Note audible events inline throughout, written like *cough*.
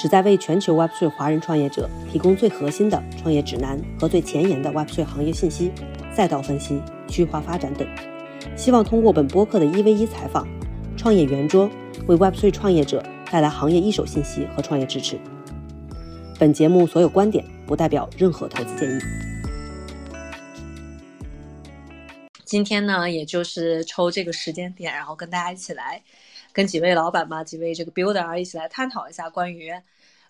旨在为全球 Web3 华人创业者提供最核心的创业指南和最前沿的 Web3 行业信息、赛道分析、区化发展等。希望通过本播客的一 v 一采访、创业圆桌，为 Web3 创业者带来行业一手信息和创业支持。本节目所有观点不代表任何投资建议。今天呢，也就是抽这个时间点，然后跟大家一起来。跟几位老板吧，几位这个 builder 一起来探讨一下关于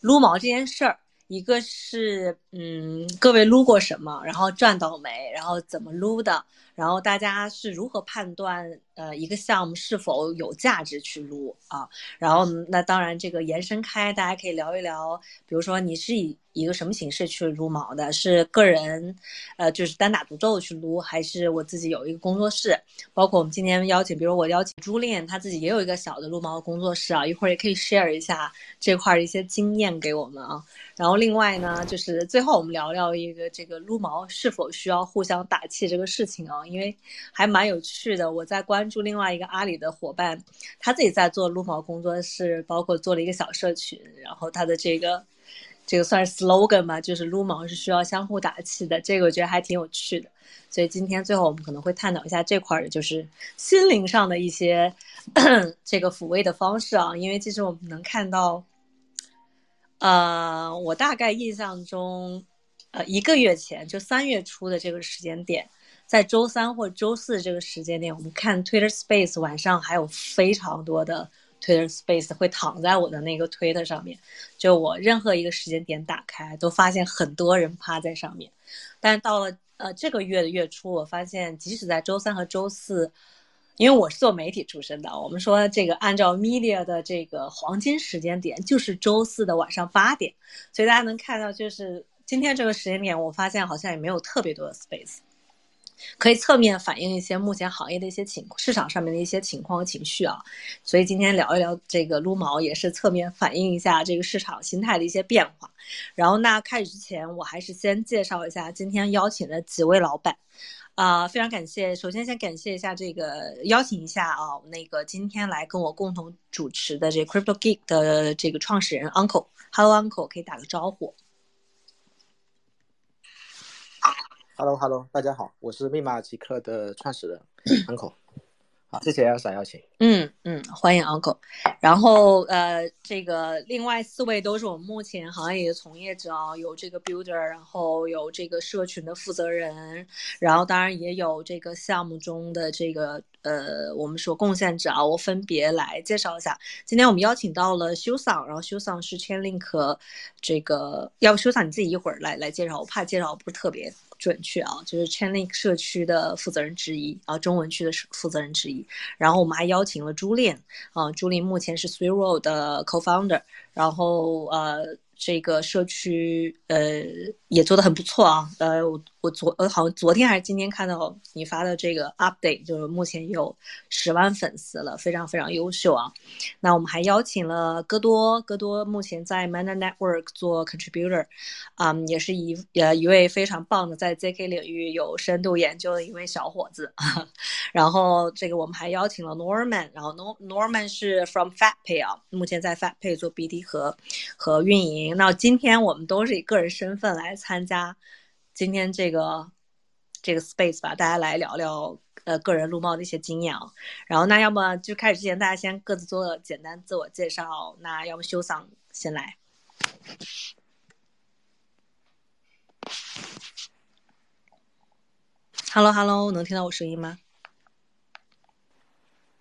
撸毛这件事儿。一个是，嗯，各位撸过什么，然后赚到没，然后怎么撸的，然后大家是如何判断，呃，一个项目是否有价值去撸啊？然后那当然这个延伸开，大家可以聊一聊，比如说你是以。一个什么形式去撸毛的？是个人，呃，就是单打独斗去撸，还是我自己有一个工作室？包括我们今天邀请，比如我邀请朱炼，他自己也有一个小的撸毛工作室啊，一会儿也可以 share 一下这块的一些经验给我们啊。然后另外呢，就是最最后我们聊聊一个这个撸毛是否需要互相打气这个事情啊，因为还蛮有趣的。我在关注另外一个阿里的伙伴，他自己在做撸毛工作室，包括做了一个小社群，然后他的这个。这个算是 slogan 吧，就是撸毛是需要相互打气的，这个我觉得还挺有趣的。所以今天最后我们可能会探讨一下这块的，就是心灵上的一些 *clears throat* 这个抚慰的方式啊。因为其实我们能看到，呃，我大概印象中，呃，一个月前就三月初的这个时间点，在周三或周四这个时间点，我们看 Twitter Space 晚上还有非常多的。Twitter Space 会躺在我的那个 Twitter 上面，就我任何一个时间点打开，都发现很多人趴在上面。但到了呃这个月的月初，我发现即使在周三和周四，因为我是做媒体出身的，我们说这个按照 media 的这个黄金时间点就是周四的晚上八点，所以大家能看到，就是今天这个时间点，我发现好像也没有特别多的 space。可以侧面反映一些目前行业的一些情市场上面的一些情况和情绪啊，所以今天聊一聊这个撸毛，也是侧面反映一下这个市场心态的一些变化。然后那开始之前，我还是先介绍一下今天邀请的几位老板，啊，非常感谢。首先先感谢一下这个邀请一下啊，那个今天来跟我共同主持的这 Crypto Geek 的这个创始人 Uncle，Hello Uncle，可以打个招呼。Hello，Hello，大家好，我是密码极客的创始人 Uncle。好，谢谢 Elsa 邀请。嗯嗯，欢迎 Uncle。然后呃，这个另外四位都是我们目前行业的从业者啊，有这个 Builder，然后有这个社群的负责人，然后当然也有这个项目中的这个呃，我们说贡献者啊，我分别来介绍一下。今天我们邀请到了修桑，然后修桑是 Chainlink 这个，要不修桑你自己一会儿来来介绍，我怕介绍不是特别。准确啊，就是 Chainlink 社区的负责人之一啊，中文区的负责人之一。然后我们还邀请了朱炼啊，朱炼目前是 Three Road 的 Co-founder，然后呃。这个社区呃也做的很不错啊，呃我我昨呃好像昨天还是今天看到你发的这个 update，就是目前有十万粉丝了，非常非常优秀啊。那我们还邀请了戈多，戈多目前在 Mana Network 做 contributor，啊也是一呃一位非常棒的在 ZK 领域有深度研究的一位小伙子。然后这个我们还邀请了 Norman，然后 Nor Norman 是 from FatPay 啊，目前在 FatPay 做 BD 和和运营。那今天我们都是以个人身份来参加今天这个这个 space 吧，大家来聊聊呃个人撸猫的一些经验啊。然后那要么就开始之前，大家先各自做个简单自我介绍。那要么修桑先来。Hello Hello，能听到我声音吗？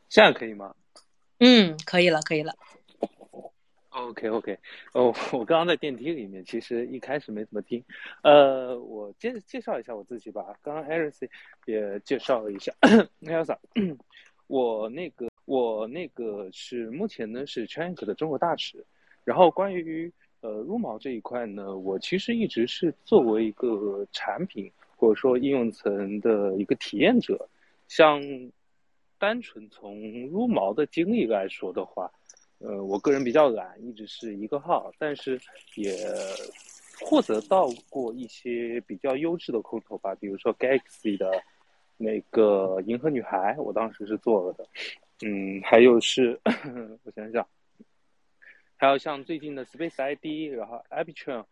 这样可以吗？嗯，可以了，可以了。OK OK，哦，我刚刚在电梯里面，其实一开始没怎么听。呃，我介介绍一下我自己吧。刚刚 Eric 也介绍了一下 Elsa，我那个我那个是目前呢是 c h a n k 的中国大使。然后关于呃，撸毛这一块呢，我其实一直是作为一个产品或者说应用层的一个体验者。像单纯从撸毛的经历来说的话，呃，我个人比较懒，一直是一个号，但是也获得到过一些比较优质的空投吧，比如说 Galaxy 的那个银河女孩，我当时是做了的。嗯，还有是，*laughs* 我想想。还有像最近的 Space ID，然后 Arbitrum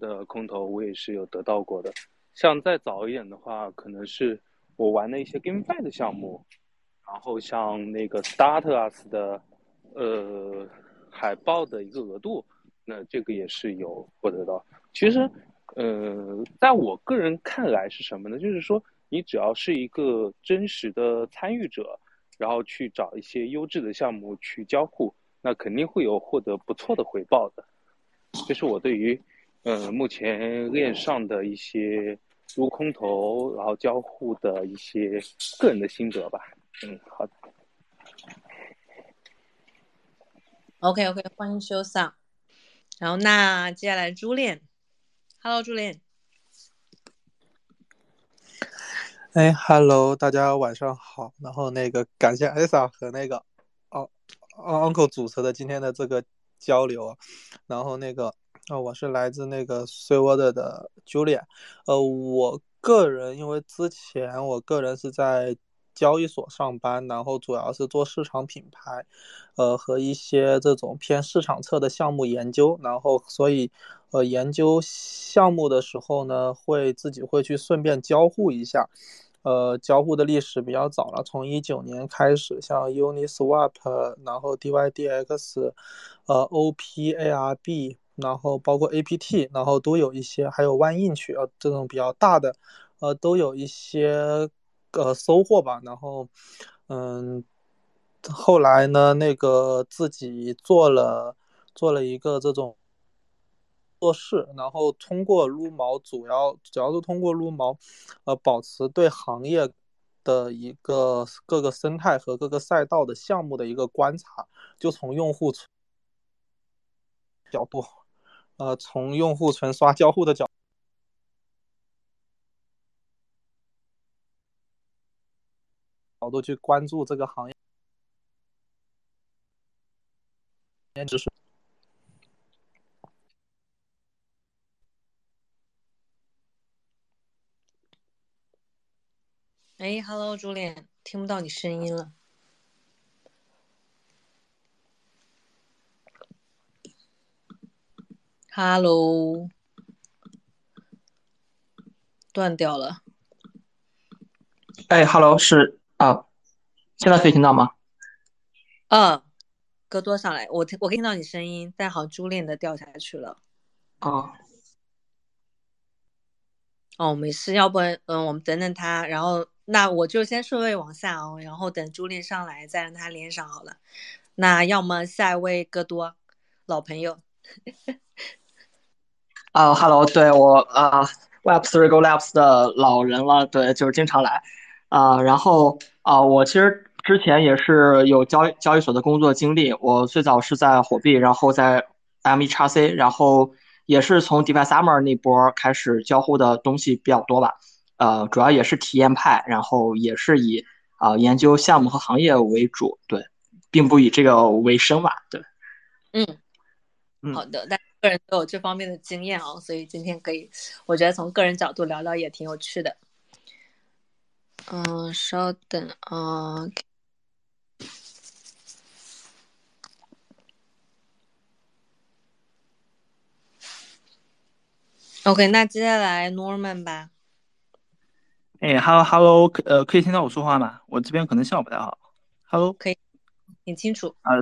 的空投，我也是有得到过的。像再早一点的话，可能是我玩的一些 GameFi 的项目，然后像那个 Startus 的呃海报的一个额度，那这个也是有获得到。其实，呃，在我个人看来是什么呢？就是说，你只要是一个真实的参与者，然后去找一些优质的项目去交互。那肯定会有获得不错的回报的，这是我对于，呃，目前链上的一些撸空投然后交互的一些个人的心得吧。嗯，好的。OK OK，欢迎修桑。然后那接下来朱炼，Hello 朱炼。哎，Hello，大家晚上好。然后那个感谢艾莎和那个。哦 uncle 主持的今天的这个交流，然后那个啊，我是来自那个 s w o r d 的 Julia，呃，我个人因为之前我个人是在交易所上班，然后主要是做市场品牌，呃，和一些这种偏市场侧的项目研究，然后所以呃研究项目的时候呢，会自己会去顺便交互一下。呃，交互的历史比较早了，从一九年开始，像 Uniswap，然后 DYDX，呃，OPARB，然后包括 APT，然后都有一些，还有 OneInch，呃，这种比较大的，呃，都有一些呃收获吧。然后，嗯，后来呢，那个自己做了做了一个这种。做事，然后通过撸毛，主要主要是通过撸毛，呃，保持对行业的一个各个生态和各个赛道的项目的一个观察，就从用户角度，呃，从用户存刷交互的角角度去关注这个行业，知识。哎，Hello，朱脸，听不到你声音了。Hello，断掉了。哎，Hello，是啊，现在可以听到吗？嗯，哥多上来，我听我听到你声音，但好朱脸的掉下去了。哦。哦，没事，要不嗯，我们等等他，然后。那我就先顺位往下哦，然后等朱莉上来再让他连上好了。那要么下一位戈多，老朋友。*laughs* 啊，Hello，对我啊，Web Three Go Labs 的老人了，对，就是经常来。啊，然后啊，我其实之前也是有交交易所的工作经历，我最早是在火币，然后在 M 一叉 C，然后也是从 DeFi Summer 那波开始交互的东西比较多吧。呃，主要也是体验派，然后也是以啊研究项目和行业为主，对，并不以这个为生吧，对。嗯，好的，但个人都有这方面的经验哦，所以今天可以，我觉得从个人角度聊聊也挺有趣的。嗯，稍等啊。OK，那接下来 Norman 吧。哎，Hello Hello，呃，可以听到我说话吗？我这边可能信号不太好。Hello，可以，挺清楚。啊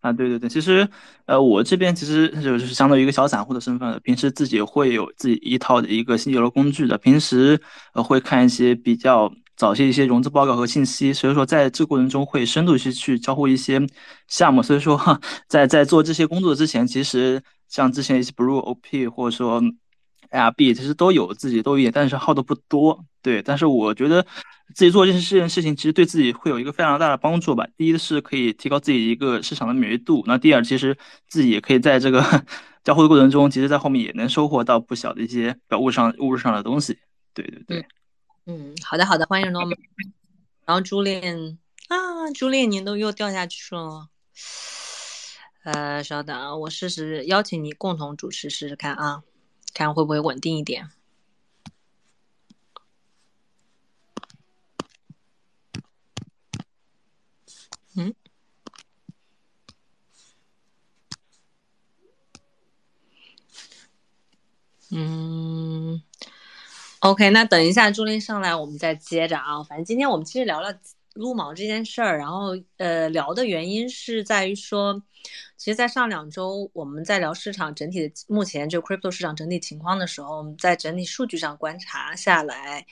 啊，对对对，其实呃，我这边其实就是相当于一个小散户的身份，平时自己会有自己一套的一个新流的工具的，平时呃会看一些比较早些一些融资报告和信息，所以说在这过程中会深度去去交互一些项目，所以说在在做这些工作之前，其实像之前一些 Blue OP 或者说 ARB，其实都有自己都有，但是耗的不多。对，但是我觉得自己做这件事情，其实对自己会有一个非常大的帮助吧。第一是可以提高自己一个市场的敏锐度，那第二，其实自己也可以在这个 *laughs* 交互的过程中，其实在后面也能收获到不小的一些表物上物质上的东西。对对对，好的好的，欢迎 Norman。然后朱炼啊，朱炼，您都又掉下去了。呃，稍等啊，我试试邀请你共同主持试试看啊，看会不会稳定一点。嗯，嗯，OK，那等一下朱琳上来，我们再接着啊。反正今天我们其实聊了撸毛这件事儿，然后呃，聊的原因是在于说，其实，在上两周我们在聊市场整体的目前就 crypto 市场整体情况的时候，我们在整体数据上观察下来。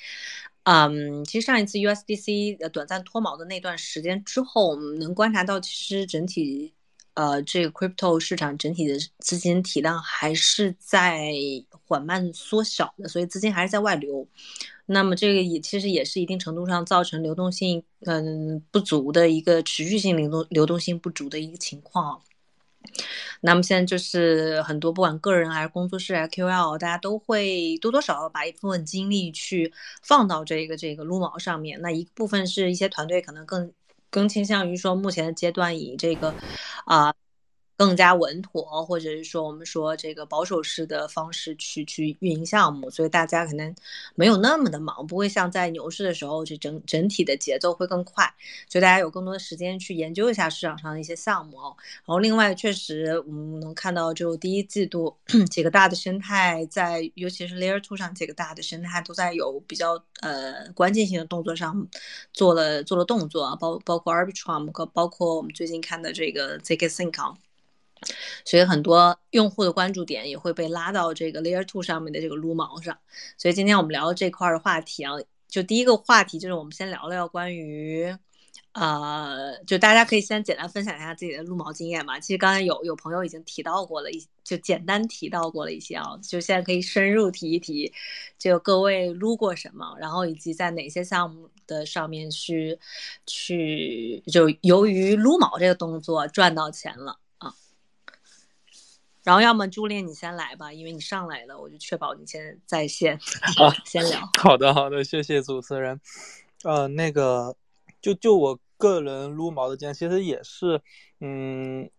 嗯，其实上一次 USDC 呃短暂脱毛的那段时间之后，我们能观察到，其实整体呃这个 crypto 市场整体的资金体量还是在缓慢缩小的，所以资金还是在外流。那么这个也其实也是一定程度上造成流动性嗯不足的一个持续性流动流动性不足的一个情况。那么现在就是很多不管个人还是工作室还是 QL，大家都会多多少少把一部分精力去放到这个这个撸毛上面。那一部分是一些团队可能更更倾向于说目前的阶段以这个啊。更加稳妥，或者是说我们说这个保守式的方式去去运营项目，所以大家可能没有那么的忙，不会像在牛市的时候，这整整体的节奏会更快，所以大家有更多的时间去研究一下市场上的一些项目哦。然后另外，确实我们能看到，就第一季度几个大的生态在，尤其是 Layer Two 上几个大的生态都在有比较呃关键性的动作上做了做了动作啊，包包括 Arbitrum，包括我们最近看的这个 zkSync。所以很多用户的关注点也会被拉到这个 Layer Two 上面的这个撸毛上。所以今天我们聊这块的话题啊，就第一个话题就是我们先聊聊关于，呃，就大家可以先简单分享一下自己的撸毛经验嘛。其实刚才有有朋友已经提到过了一，就简单提到过了一些啊，就现在可以深入提一提，就各位撸过什么，然后以及在哪些项目的上面去去，就由于撸毛这个动作赚到钱了。然后要么朱炼你先来吧，因为你上来了，我就确保你先在线。*laughs* 啊，先聊。好的，好的，谢谢主持人。呃，那个，就就我个人撸毛的经验，其实也是，嗯，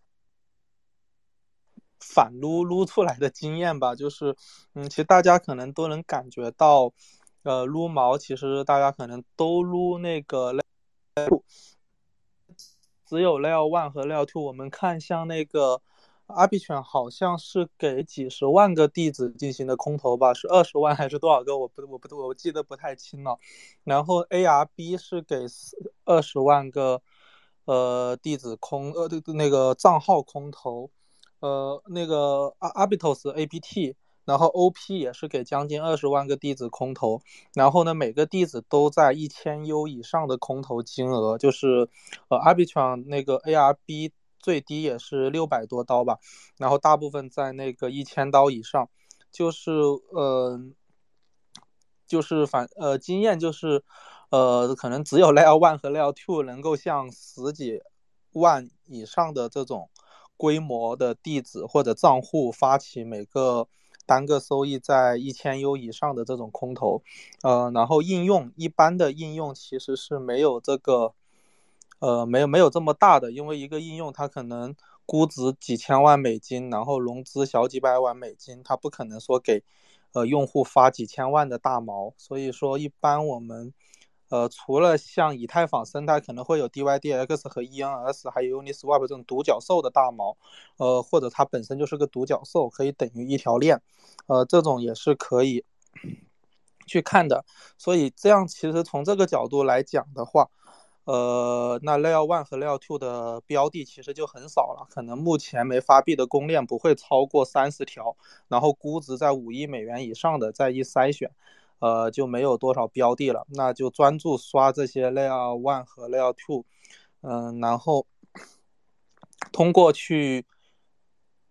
反撸撸出来的经验吧。就是，嗯，其实大家可能都能感觉到，呃，撸毛其实大家可能都撸那个 Layer 只有 Layer One 和 Layer Two。我们看像那个。阿比犬好像是给几十万个弟子进行的空投吧，是二十万还是多少个？我不，我不，我记得不太清了。然后 ARB 是给二十万个呃弟子空呃对那个账号空投，呃那个阿阿比托斯 APT，然后 OP 也是给将近二十万个弟子空投。然后呢，每个弟子都在一千 U 以上的空投金额，就是呃阿比犬那个 ARB。最低也是六百多刀吧，然后大部分在那个一千刀以上，就是呃，就是反呃经验就是，呃可能只有 *laughs* Layer One 和 Layer Two 能够向十几万以上的这种规模的地址或者账户发起每个单个收益在一千 U 以上的这种空投，呃，然后应用一般的应用其实是没有这个。呃，没有没有这么大的，因为一个应用它可能估值几千万美金，然后融资小几百万美金，它不可能说给呃用户发几千万的大毛。所以说，一般我们呃除了像以太坊生态可能会有 DYDX 和 ENS，还有 Uniswap 这种独角兽的大毛，呃或者它本身就是个独角兽，可以等于一条链，呃这种也是可以 *coughs* 去看的。所以这样其实从这个角度来讲的话。呃，那 Layer One 和 Layer Two 的标的其实就很少了，可能目前没发币的公链不会超过三十条，然后估值在五亿美元以上的再一筛选，呃，就没有多少标的了，那就专注刷这些 Layer One 和 Layer Two，嗯，然后通过去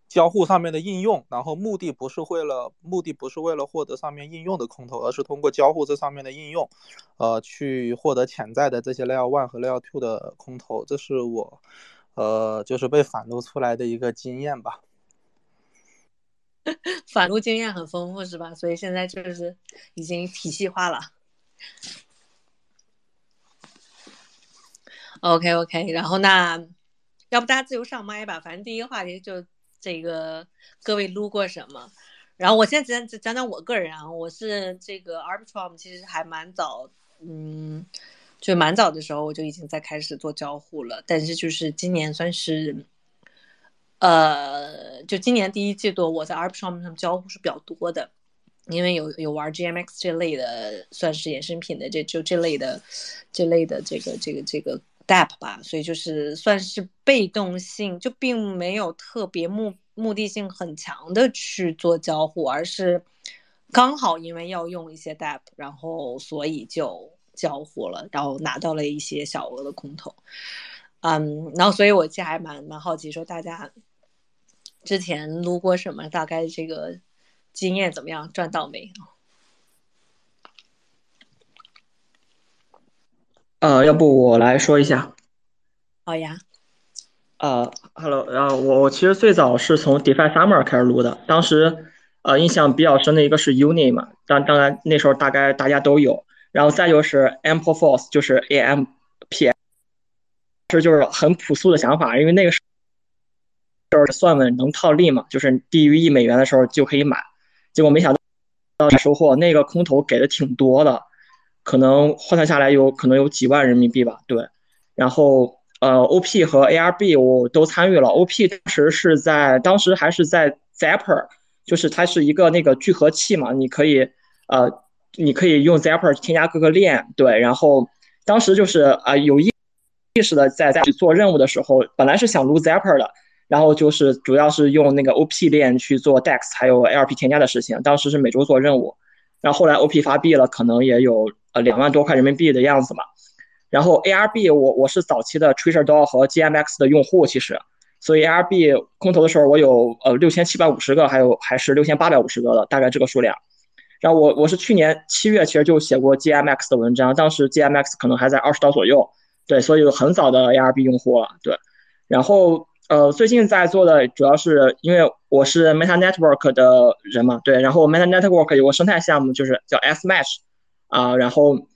交互上面的应用，然后目的不是为了目的不是为了获得上面应用的空投，而是通过交互这上面的应用，呃，去获得潜在的这些 Layer One 和 Layer Two 的空投，这是我呃就是被反录出来的一个经验吧。*laughs* 反录经验很丰富是吧？所以现在就是已经体系化了。OK OK，然后那要不大家自由上麦吧，反正第一个话题就这个各位撸过什么？然后我现在讲讲讲我个人啊，我是这个 Arbitrum 其实还蛮早，嗯，就蛮早的时候我就已经在开始做交互了，但是就是今年算是。呃，就今年第一季度，我在 Arbitrum 上交互是比较多的，因为有有玩 GMX 这类的，算是衍生品的，这就这类的，这类的这个这个这个 dap 吧，所以就是算是被动性，就并没有特别目目的性很强的去做交互，而是刚好因为要用一些 DApp，然后所以就交互了，然后拿到了一些小额的空投，嗯，然后所以我其实还蛮蛮好奇，说大家。之前撸过什么？大概这个经验怎么样？赚到没？呃，要不我来说一下。好呀。啊，Hello，然后我我其实最早是从 DeFi Summer 开始录的，当时呃印象比较深的一个是 Uni 嘛，当当然那时候大概大家都有，然后再就是 Ample Force，就是 AMP，这就是很朴素的想法，因为那个时。就是算稳能套利嘛，就是低于一美元的时候就可以买，结果没想到收获那个空头给的挺多的，可能换算下来有可能有几万人民币吧。对，然后呃，OP 和 ARB 我都参与了，OP 当时是在当时还是在 Zapper，就是它是一个那个聚合器嘛，你可以呃你可以用 Zapper 添加各个链，对，然后当时就是啊有意意识的在在做任务的时候，本来是想撸 Zapper 的。然后就是主要是用那个 OP 链去做 DEX 还有 LP 添加的事情，当时是每周做任务，然后后来 OP 发币了，可能也有呃两万多块人民币的样子嘛。然后 ARB 我我是早期的 Treasure DAO 和 GMX 的用户，其实，所以 ARB 空投的时候我有呃六千七百五十个，还有还是六千八百五十个的大概这个数量。然后我我是去年七月其实就写过 GMX 的文章，当时 GMX 可能还在二十刀左右，对，所以很早的 ARB 用户了，对，然后。呃，最近在做的主要是因为我是 Meta Network 的人嘛，对，然后 Meta Network 有个生态项目就是叫 S Match，啊，然后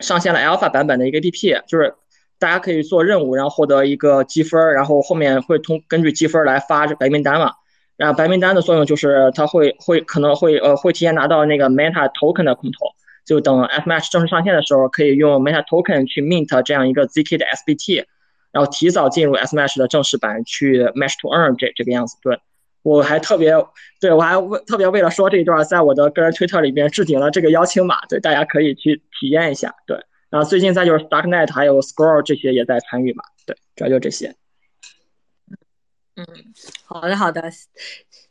上线了 Alpha 版本的一个 APP，就是大家可以做任务，然后获得一个积分，然后后面会通根据积分来发这白名单嘛，然后白名单的作用就是它会会可能会呃会提前拿到那个 Meta Token 的空投，就等 S Match 正式上线的时候，可以用 Meta Token 去 mint 这样一个 ZK 的 SBT。然后提早进入 SMASH 的正式版去 Match to Earn 这这个样子，对我还特别，对我还为特别为了说这一段，在我的个人推特里边置顶了这个邀请码，对大家可以去体验一下，对。然后最近再就是 Darknet 还有 Scroll 这些也在参与嘛，对，主要就这些。嗯，好的好的，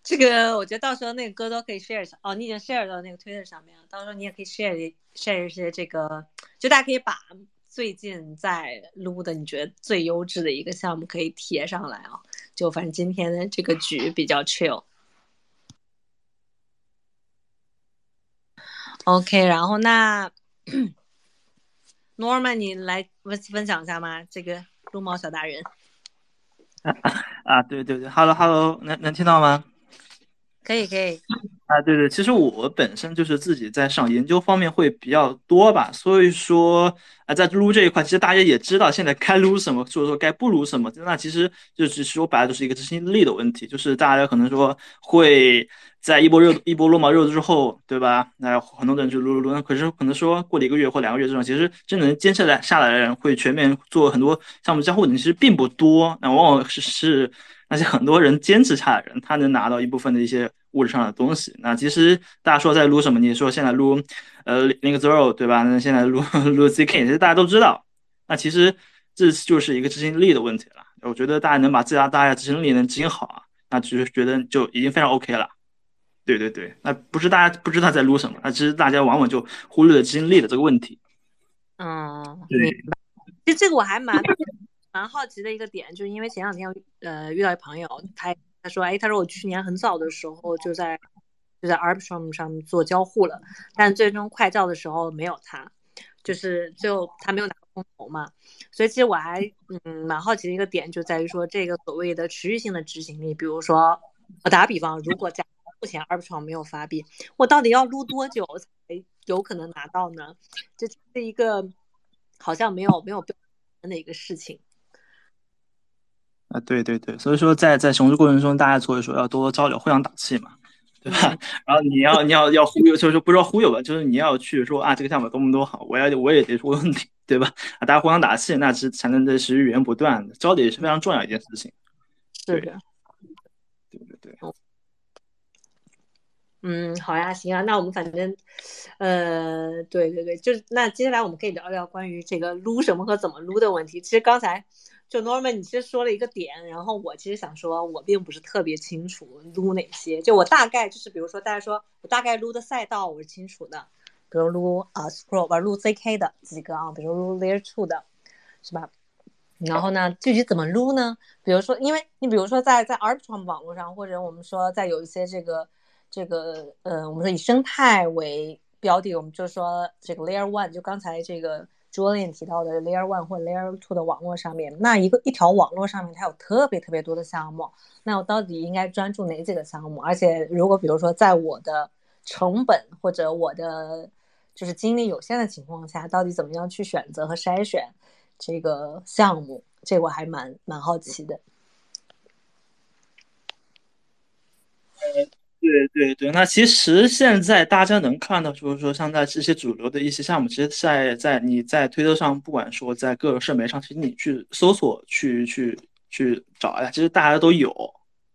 这个我觉得到时候那个歌都可以 share，哦，你已经 share 到那个 Twitter 上面了，到时候你也可以 share share 一些这个，就大家可以把。最近在撸的，你觉得最优质的一个项目可以贴上来啊？就反正今天的这个局比较 chill。OK，然后那 *clears throat* Norman，你来分分享一下吗？这个撸猫小达人。啊啊，对对对，Hello Hello，能能听到吗？可以可以。啊，对对，其实我本身就是自己在上研究方面会比较多吧，所以说啊，在撸这一块，其实大家也知道现在该撸什么，或者说该不撸什么，那其实就是说白了就是一个执行力的问题，就是大家可能说会在一波热一波落毛热之后，对吧？那很多人就撸撸撸，那可是可能说过了一个月或两个月这种，其实真能坚持来下来的人，会全面做很多项目交互的人其实并不多，那往往是是那些很多人坚持下来的人，他能拿到一部分的一些。物质上的东西，那其实大家说在撸什么？你说现在撸，呃，Link Zero 对吧？那现在撸撸 ZK，其实大家都知道。那其实这就是一个执行力的问题了。我觉得大家能把自家大家执行力能执行好啊，那只是觉得就已经非常 OK 了。对对对，那不是大家不知道在撸什么，那其实大家往往就忽略了执行力的这个问题。嗯，对。其实这个我还蛮蛮好奇的一个点，就是因为前两天呃遇到一朋友，他。他说，哎，他说我去年很早的时候就在就在 Arbitrum 上做交互了，但最终快照的时候没有他，就是最后他没有拿空投嘛。所以其实我还嗯蛮好奇的一个点就在于说这个所谓的持续性的执行力，比如说我打比方，如果在目前 Arbitrum 没有发币，我到底要撸多久才有可能拿到呢？这是一个好像没有没有标准的一个事情。啊，对对对，所以说在在熊市过程中，大家所以说要多多交流，互相打气嘛，对吧？*laughs* 然后你要你要要忽悠，就是说不知道忽悠吧，就是你要去说啊，这个项目多么多好，我要我也得说问题，对吧？啊，大家互相打气，那是才能在持续源源不断的交流，也是非常重要一件事情。是的，对对对。嗯，好呀，行啊，那我们反正，呃，对对对，就是那接下来我们可以聊聊关于这个撸什么和怎么撸的问题。其实刚才。就 Norman，你其实说了一个点，然后我其实想说，我并不是特别清楚撸哪些。就我大概就是，比如说大家说我大概撸的赛道我是清楚的，比如撸啊 Scroll，玩撸 ZK 的几个啊，比如撸 Layer Two 的，是吧？然后呢，具体怎么撸呢？比如说，因为你比如说在在 Arbitrum 网络上，或者我们说在有一些这个这个呃，我们说以生态为标的，我们就说这个 Layer One，就刚才这个。Julian 提到的 Layer One 或 Layer Two 的网络上面，那一个一条网络上面它有特别特别多的项目，那我到底应该专注哪几个项目？而且如果比如说在我的成本或者我的就是精力有限的情况下，到底怎么样去选择和筛选这个项目？这我还蛮蛮好奇的。对对对，那其实现在大家能看到，就是说像在这些主流的一些项目，其实，在在你在推特上，不管说在各个社媒上，其实你去搜索、去去去找呀，其实大家都有。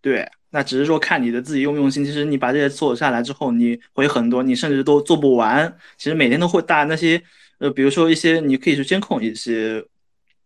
对，那只是说看你的自己用不用心。其实你把这些做下来之后，你会很多，你甚至都做不完。其实每天都会大那些，呃，比如说一些你可以去监控一些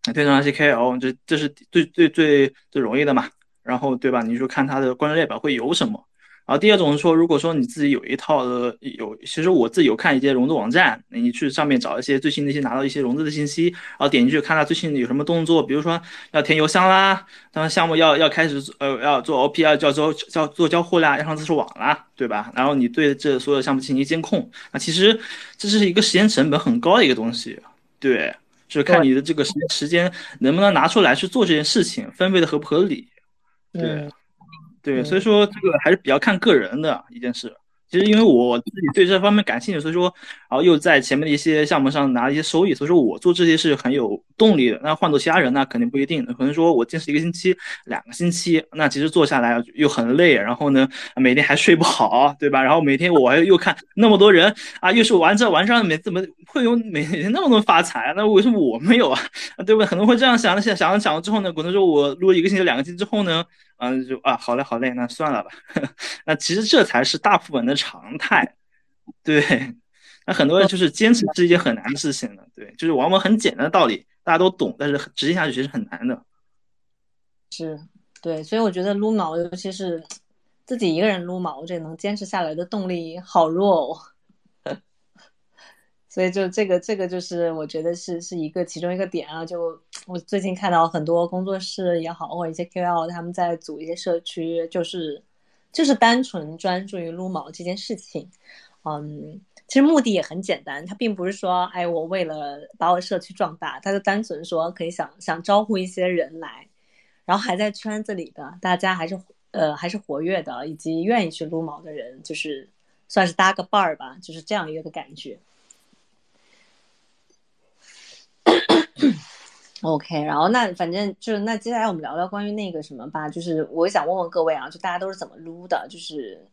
推特上一些 KOL，这这是最最最最容易的嘛。然后对吧？你就看他的关注列表会有什么。然后第二种是说，如果说你自己有一套的有，其实我自己有看一些融资网站，你去上面找一些最新的一些拿到一些融资的信息，然后点进去看它最新的有什么动作，比如说要填邮箱啦，当项目要要开始呃要做 OP 要，要做要做交互啦，要上自助网啦，对吧？然后你对这所有项目进行监控，那其实这是一个时间成本很高的一个东西，对，就是看你的这个时时间能不能拿出来去做这件事情，分配的合不合理，对。对，所以说这个还是比较看个人的一件事。其实因为我自己对这方面感兴趣，所以说，然后又在前面的一些项目上拿了一些收益，所以说我做这些是很有动力的。那换做其他人那，肯定不一定。可能说我坚持一个星期、两个星期，那其实做下来又很累，然后呢，每天还睡不好，对吧？然后每天我还又看那么多人啊，又是玩这玩上，每怎么会有每天那么多发财？那为什么我没有啊？*laughs* 对不对？可能会这样想，想想想了之后呢，可能说我录了一个星期、两个星期之后呢？嗯，就啊，好嘞，好嘞，那算了吧。*laughs* 那其实这才是大部分的常态，对。那很多人就是坚持是一件很难的事情的，对，就是往往很简单的道理大家都懂，但是执行下去其实很难的。是，对，所以我觉得撸毛，尤其是自己一个人撸毛，这能坚持下来的动力好弱哦。所以就这个这个就是我觉得是是一个其中一个点啊。就我最近看到很多工作室也好，或者一些 KOL 他们在组一些社区，就是就是单纯专注于撸毛这件事情。嗯，其实目的也很简单，他并不是说哎我为了把我社区壮大，他就单纯说可以想想招呼一些人来，然后还在圈子里的大家还是呃还是活跃的，以及愿意去撸毛的人，就是算是搭个伴儿吧，就是这样一个感觉。OK，然后那反正就是那接下来我们聊聊关于那个什么吧，就是我想问问各位啊，就大家都是怎么撸的？就是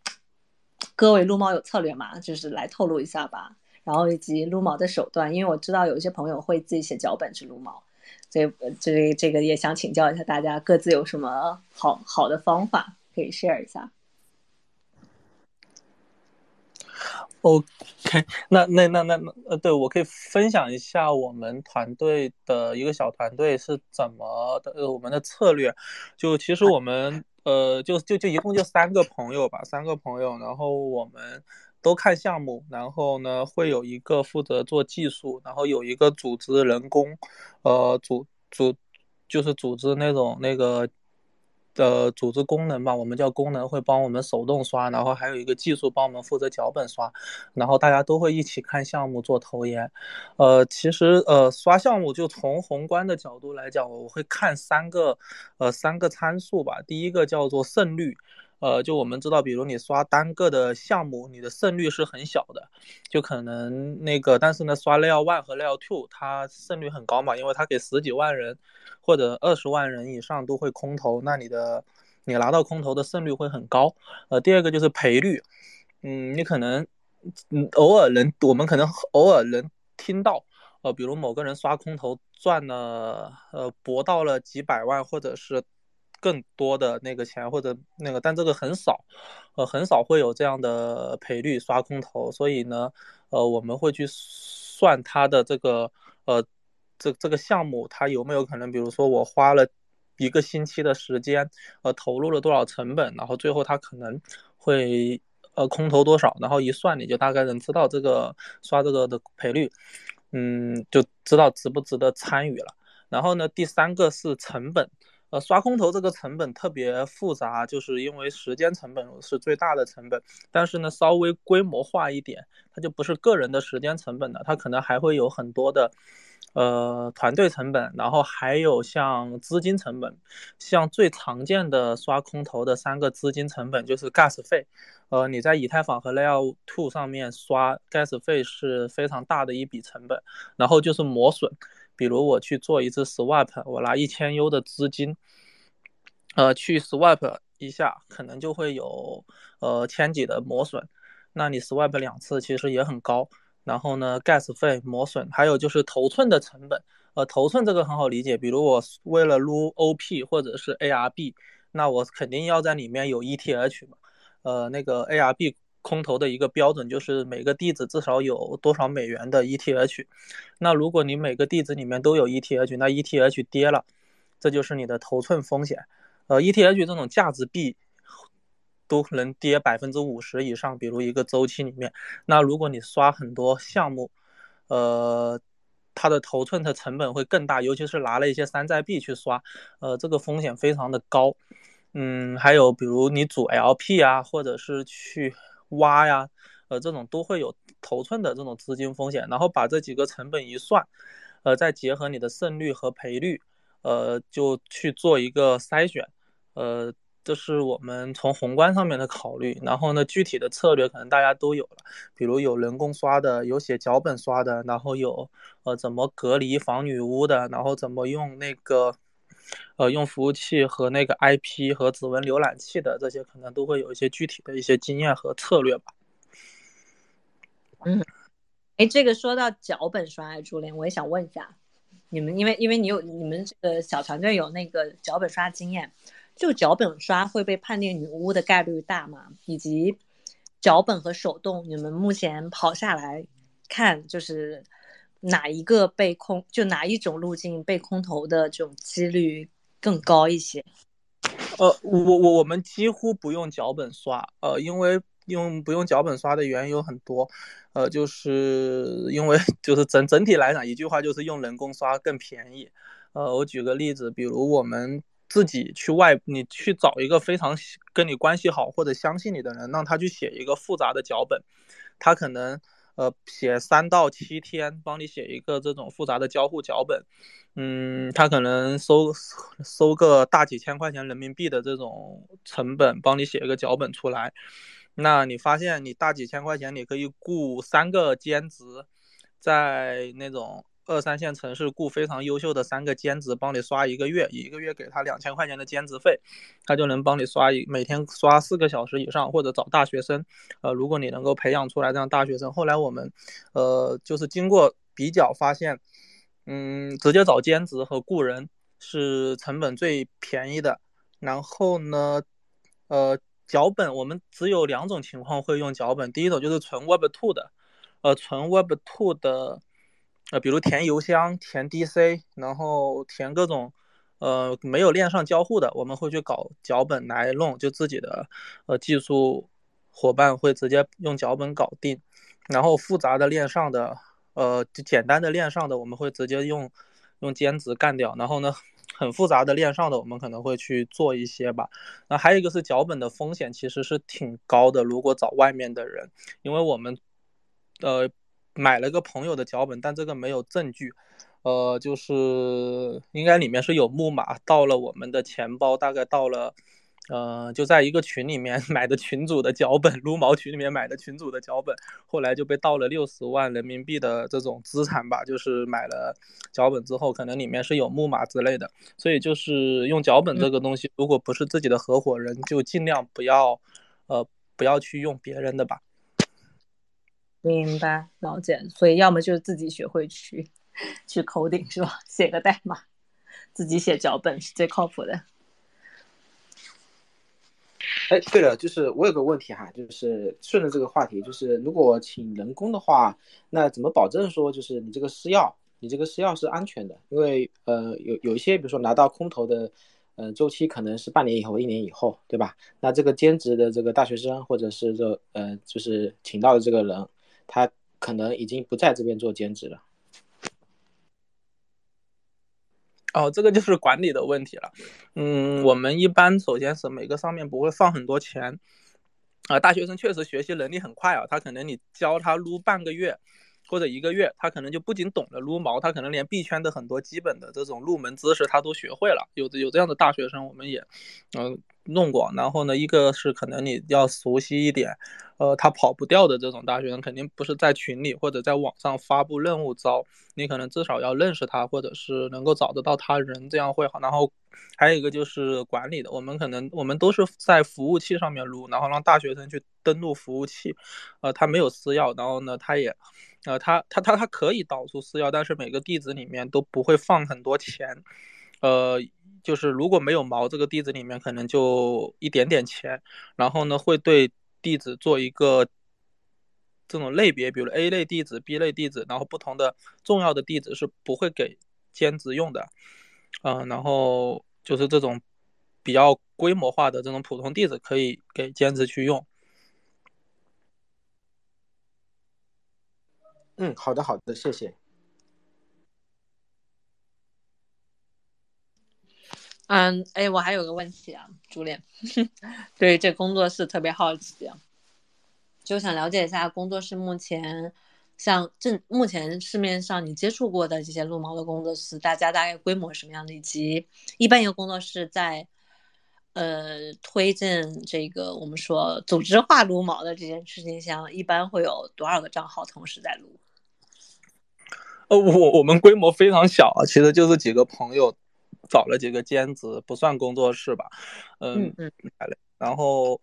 各位撸猫有策略吗？就是来透露一下吧。然后以及撸毛的手段，因为我知道有一些朋友会自己写脚本去撸猫，所以这这个也想请教一下大家，各自有什么好好的方法可以 share 一下。OK，那那那那那呃，对我可以分享一下我们团队的一个小团队是怎么的，呃，我们的策略，就其实我们呃，就就就一共就三个朋友吧，三个朋友，然后我们都看项目，然后呢会有一个负责做技术，然后有一个组织人工，呃，组组就是组织那种那个的组织功能吧，我们叫功能会帮我们手动刷，然后还有一个技术帮我们负责脚本刷，然后大家都会一起看项目做投研。呃，其实呃刷项目就从宏观的角度来讲，我会看三个呃三个参数吧。第一个叫做胜率。呃，就我们知道，比如你刷单个的项目，你的胜率是很小的，就可能那个，但是呢，刷 Layer One 和 Layer Two，它胜率很高嘛，因为它给十几万人或者二十万人以上都会空投，那你的你拿到空投的胜率会很高。呃，第二个就是赔率，嗯，你可能嗯偶尔能，我们可能偶尔能听到，呃，比如某个人刷空投赚了，呃，博到了几百万，或者是。更多的那个钱或者那个，但这个很少，呃，很少会有这样的赔率刷空头，所以呢，呃，我们会去算它的这个，呃，这这个项目它有没有可能，比如说我花了一个星期的时间，呃，投入了多少成本，然后最后它可能会呃空投多少，然后一算你就大概能知道这个刷这个的赔率，嗯，就知道值不值得参与了。然后呢，第三个是成本。呃，刷空投这个成本特别复杂，就是因为时间成本是最大的成本，但是呢，稍微规模化一点，它就不是个人的时间成本了，它可能还会有很多的，呃，团队成本，然后还有像资金成本，像最常见的刷空投的三个资金成本就是 gas 费，呃，你在以太坊和 Layer Two 上面刷 gas 费是非常大的一笔成本，然后就是磨损。比如我去做一次 swap，我拿一千 U 的资金，呃，去 swap 一下，可能就会有呃千几的磨损。那你 swap 两次其实也很高。然后呢，gas 费磨损，还有就是头寸的成本。呃，头寸这个很好理解，比如我为了撸 OP 或者是 ARB，那我肯定要在里面有 ETH 嘛。呃，那个 ARB。空投的一个标准就是每个地址至少有多少美元的 ETH，那如果你每个地址里面都有 ETH，那 ETH 跌了，这就是你的头寸风险。呃，ETH 这种价值币都能跌百分之五十以上，比如一个周期里面，那如果你刷很多项目，呃，它的头寸的成本会更大，尤其是拿了一些山寨币去刷，呃，这个风险非常的高。嗯，还有比如你组 LP 啊，或者是去。挖呀，呃，这种都会有头寸的这种资金风险，然后把这几个成本一算，呃，再结合你的胜率和赔率，呃，就去做一个筛选，呃，这是我们从宏观上面的考虑。然后呢，具体的策略可能大家都有了，比如有人工刷的，有写脚本刷的，然后有呃怎么隔离防女巫的，然后怎么用那个。呃，用服务器和那个 IP 和指纹浏览器的这些，可能都会有一些具体的一些经验和策略吧。嗯，哎，这个说到脚本刷，朱连，我也想问一下，你们因为因为你有你们这个小团队有那个脚本刷经验，就脚本刷会被判定女巫的概率大吗？以及脚本和手动，你们目前跑下来看，就是。哪一个被空，就哪一种路径被空投的这种几率更高一些？呃，我我我们几乎不用脚本刷，呃，因为用不用脚本刷的原因有很多，呃，就是因为 *laughs* 就是整整体来讲，一句话就是用人工刷更便宜。呃，我举个例子，比如我们自己去外，你去找一个非常跟你关系好或者相信你的人，让他去写一个复杂的脚本，他可能。呃，写三到七天，帮你写一个这种复杂的交互脚本，嗯，他可能收收个大几千块钱人民币的这种成本，帮你写一个脚本出来。那你发现你大几千块钱，你可以雇三个兼职，在那种。二三线城市雇非常优秀的三个兼职帮你刷一个月，一个月给他两千块钱的兼职费，他就能帮你刷一每天刷四个小时以上，或者找大学生。呃，如果你能够培养出来这样大学生，后来我们，呃，就是经过比较发现，嗯，直接找兼职和雇人是成本最便宜的。然后呢，呃，脚本我们只有两种情况会用脚本，第一种就是纯 Web Two 的，呃，纯 Web Two 的。呃，比如填邮箱、填 DC，然后填各种，呃，没有链上交互的，我们会去搞脚本来弄，就自己的，呃，技术伙伴会直接用脚本搞定。然后复杂的链上的，呃，就简单的链上的，我们会直接用用兼职干掉。然后呢，很复杂的链上的，我们可能会去做一些吧。那还有一个是脚本的风险其实是挺高的，如果找外面的人，因为我们呃买了个朋友的脚本，但这个没有证据，呃，就是应该里面是有木马，到了我们的钱包，大概到了。呃，就在一个群里面 *laughs* 买的群主的脚本，撸毛群里面买的群主的脚本，后来就被盗了六十万人民币的这种资产吧。就是买了脚本之后，可能里面是有木马之类的，所以就是用脚本这个东西，如果不是自己的合伙人，就尽量不要，呃，不要去用别人的吧。明白，了解。所以要么就是自己学会去 *laughs* 去 coding 是吧？写个代码，自己写脚本是最靠谱的。哎，对了，就是我有个问题哈，就是顺着这个话题，就是如果请人工的话，那怎么保证说就是你这个私钥，你这个私钥是安全的？因为呃，有有一些，比如说拿到空投的，呃，周期可能是半年以后、一年以后，对吧？那这个兼职的这个大学生，或者是这呃，就是请到的这个人，他可能已经不在这边做兼职了。哦，这个就是管理的问题了。嗯，我们一般首先是每个上面不会放很多钱。啊，大学生确实学习能力很快啊，他可能你教他撸半个月或者一个月，他可能就不仅懂得撸毛，他可能连币圈的很多基本的这种入门知识他都学会了。有有这样的大学生，我们也嗯弄过。然后呢，一个是可能你要熟悉一点。呃，他跑不掉的这种大学生，肯定不是在群里或者在网上发布任务招，你可能至少要认识他，或者是能够找得到他人，这样会好。然后还有一个就是管理的，我们可能我们都是在服务器上面录，然后让大学生去登录服务器，呃，他没有私钥，然后呢，他也，呃，他他他他可以导出私钥，但是每个地址里面都不会放很多钱，呃，就是如果没有毛，这个地址里面可能就一点点钱，然后呢，会对。地址做一个这种类别，比如 A 类地址、B 类地址，然后不同的重要的地址是不会给兼职用的，嗯，然后就是这种比较规模化的这种普通地址可以给兼职去用。嗯，好的，好的，谢谢。嗯，哎，我还有个问题啊，朱炼，*laughs* 对这工作室特别好奇，就想了解一下工作室目前，像正目前市面上你接触过的这些撸毛的工作室，大家大概规模什么样的，以及一般一个工作室在呃推荐这个我们说组织化撸毛的这件事情上，一般会有多少个账号同时在撸？呃，我我们规模非常小啊，其实就是几个朋友。找了几个兼职，不算工作室吧，嗯嗯，然后，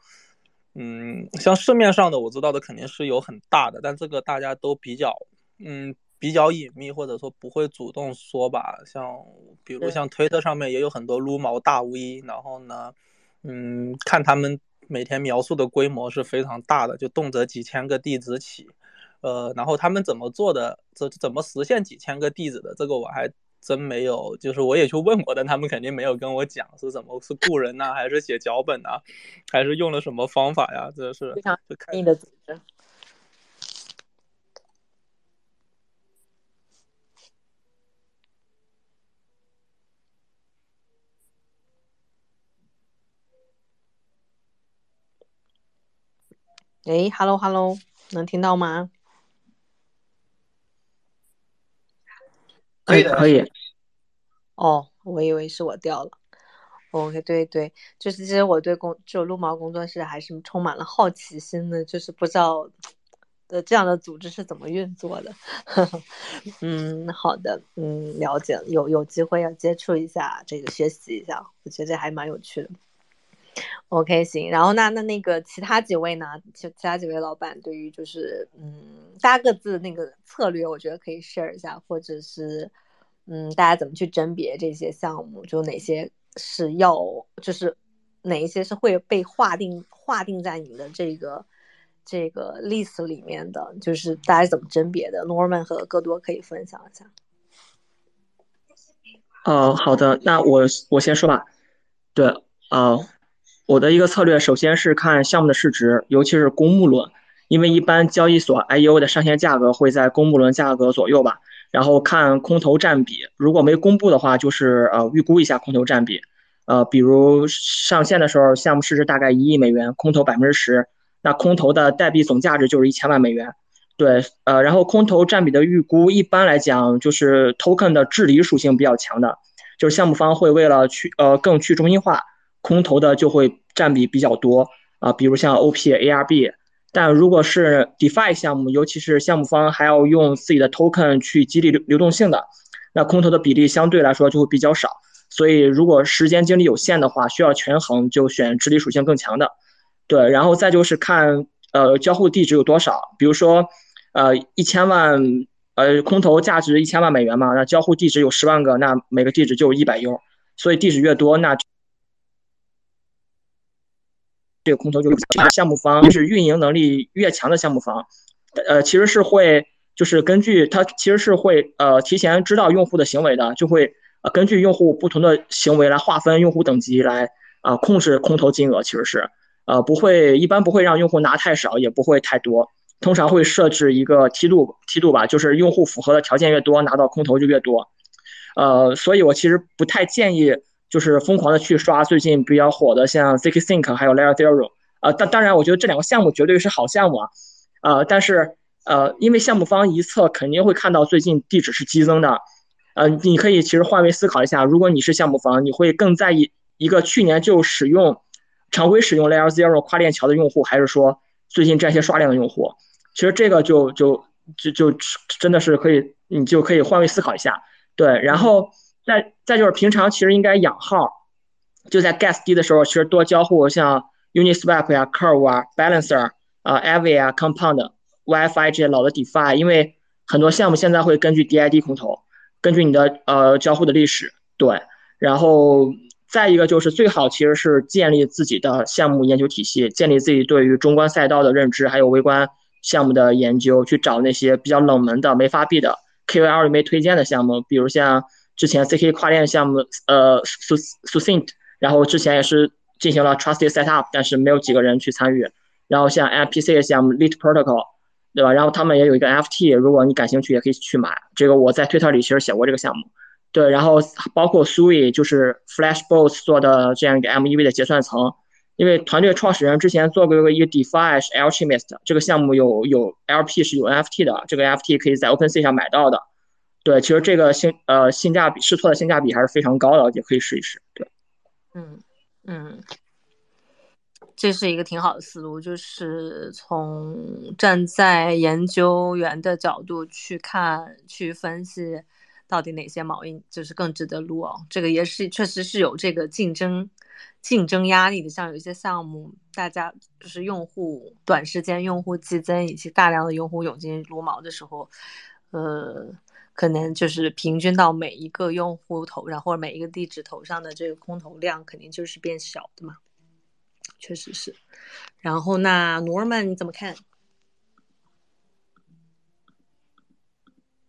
嗯，像市面上的我知道的肯定是有很大的，但这个大家都比较，嗯，比较隐秘，或者说不会主动说吧。像比如像推特上面也有很多撸毛大 V，然后呢，嗯，看他们每天描述的规模是非常大的，就动辄几千个地址起，呃，然后他们怎么做的，这怎么实现几千个地址的，这个我还。真没有，就是我也去问过，但他们肯定没有跟我讲是怎么是雇人呢，还是写脚本呢，还是用了什么方法呀？这是非常秘密的组织。哎，hello hello，能听到吗？可以的，可以。哦，我以为是我掉了。OK，对对，就是其实我对工就撸毛工作室还是充满了好奇心的，就是不知道的这样的组织是怎么运作的。*laughs* 嗯，好的，嗯，了解，有有机会要接触一下这个，学习一下，我觉得还蛮有趣的。OK，行，然后那那那个其他几位呢？其其他几位老板对于就是嗯，大家各自那个策略，我觉得可以 share 一下，或者是。嗯，大家怎么去甄别这些项目？就哪些是要，就是哪一些是会被划定划定在你的这个这个 list 里面的？就是大家怎么甄别的？Norman 和戈多可以分享一下。哦，好的，那我我先说吧。对，呃，我的一个策略，首先是看项目的市值，尤其是公募轮，因为一般交易所 IEO 的上线价格会在公募轮价格左右吧。然后看空头占比，如果没公布的话，就是呃预估一下空头占比。呃，比如上线的时候，项目市值大概一亿美元，空投百分之十，那空投的代币总价值就是一千万美元。对，呃，然后空投占比的预估，一般来讲就是 token 的治理属性比较强的，就是项目方会为了去呃更去中心化，空投的就会占比比较多啊，比如像 OP、ARB。但如果是 DeFi 项目，尤其是项目方还要用自己的 token 去激励流流动性的，那空投的比例相对来说就会比较少。所以，如果时间精力有限的话，需要权衡，就选治理属性更强的。对，然后再就是看，呃，交互地址有多少。比如说，呃，一千万，呃，空投价值一千万美元嘛，那交互地址有十万个，那每个地址就有一百 U。所以地址越多，那这个空投就项目方就是运营能力越强的项目方，呃，其实是会就是根据它其实是会呃提前知道用户的行为的，就会呃。根据用户不同的行为来划分用户等级，来啊控制空投金额，其实是呃不会一般不会让用户拿太少，也不会太多，通常会设置一个梯度梯度吧，就是用户符合的条件越多，拿到空投就越多。呃，所以我其实不太建议就是疯狂的去刷最近比较火的像 ZK Sync 还有 Layer Zero。呃，当当然我觉得这两个项目绝对是好项目啊，呃，但是呃因为项目方一测肯定会看到最近地址是激增的。呃，你可以其实换位思考一下，如果你是项目方，你会更在意一个去年就使用常规使用 Layer Zero 跨链桥的用户，还是说最近这些刷量的用户？其实这个就就就就真的是可以，你就可以换位思考一下。对，然后再再就是平常其实应该养号，就在 Gas 低的时候，其实多交互像 Uniswap 呀、Curve 啊、Balancer 啊、Aave 啊、Compound、WiFi 这些老的 DeFi，因为很多项目现在会根据 DID 空投。根据你的呃交互的历史，对，然后再一个就是最好其实是建立自己的项目研究体系，建立自己对于中观赛道的认知，还有微观项目的研究，去找那些比较冷门的没发币的 KOL 没推荐的项目，比如像之前 CK 跨链项目，呃，Succinct，然后之前也是进行了 Trusted Setup，但是没有几个人去参与，然后像 MPC 的项目 Lit Protocol。对吧？然后他们也有一个 FT，如果你感兴趣，也可以去买。这个我在推特里其实写过这个项目。对，然后包括 Sui，就是 Flashbots 做的这样一个 MEV 的结算层。因为团队创始人之前做过一个 DeFi 是 Alchemist，这个项目有有 LP 是有 NFT 的，这个 FT 可以在 OpenSea 上买到的。对，其实这个性呃性价比试错的性价比还是非常高的，也可以试一试。对，嗯嗯。这是一个挺好的思路，就是从站在研究员的角度去看、去分析，到底哪些毛印就是更值得撸哦。这个也是确实是有这个竞争、竞争压力的。像有一些项目，大家就是用户短时间用户激增，以及大量的用户涌进撸毛的时候，呃，可能就是平均到每一个用户头上或者每一个地址头上的这个空投量，肯定就是变小的嘛。确实是，然后那 Norman 你怎么看？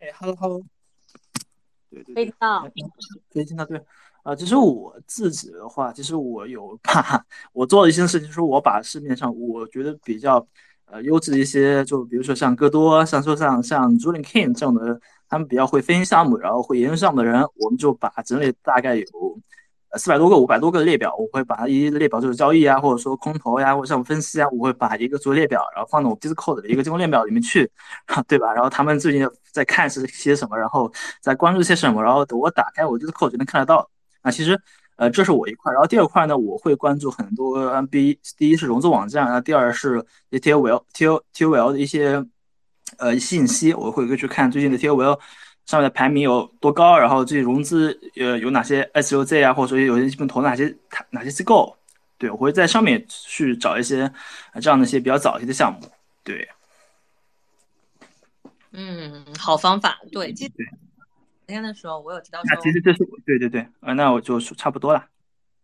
哎，Hello，Hello，对对，可以听到，可以听到，对，啊，其实我自己的话，其实我有把我做了一些事情，就是我把市面上我觉得比较呃优质的一些，就比如说像戈多，像说像像 Julian King 这样的，他们比较会分析项目，然后会研究项目的人，我们就把整理大概有。四百多个、五百多个列表，我会把它一列表就是交易啊，或者说空投呀，或者项目分析啊，我会把一个做列表，然后放到我 Discord 的一个金融列表里面去，*laughs* 对吧？然后他们最近在看是些什么，然后在关注些什么，然后等我打开我 Discord 就能看得到。啊，其实呃，这是我一块，然后第二块呢，我会关注很多 MB，第一是融资网站，然后第二是 TOL、TO、TOL 的一些呃信息，我会去看最近的 TOL。上面的排名有多高？然后这些融资呃有哪些 S U Z 啊，或者说有些基本投哪些哪些机构？对我会在上面去找一些这样的一些比较早一些的项目。对，嗯，好方法。对，今天的时候我有提到说，那其实这是对对对，啊，那我就差不多了。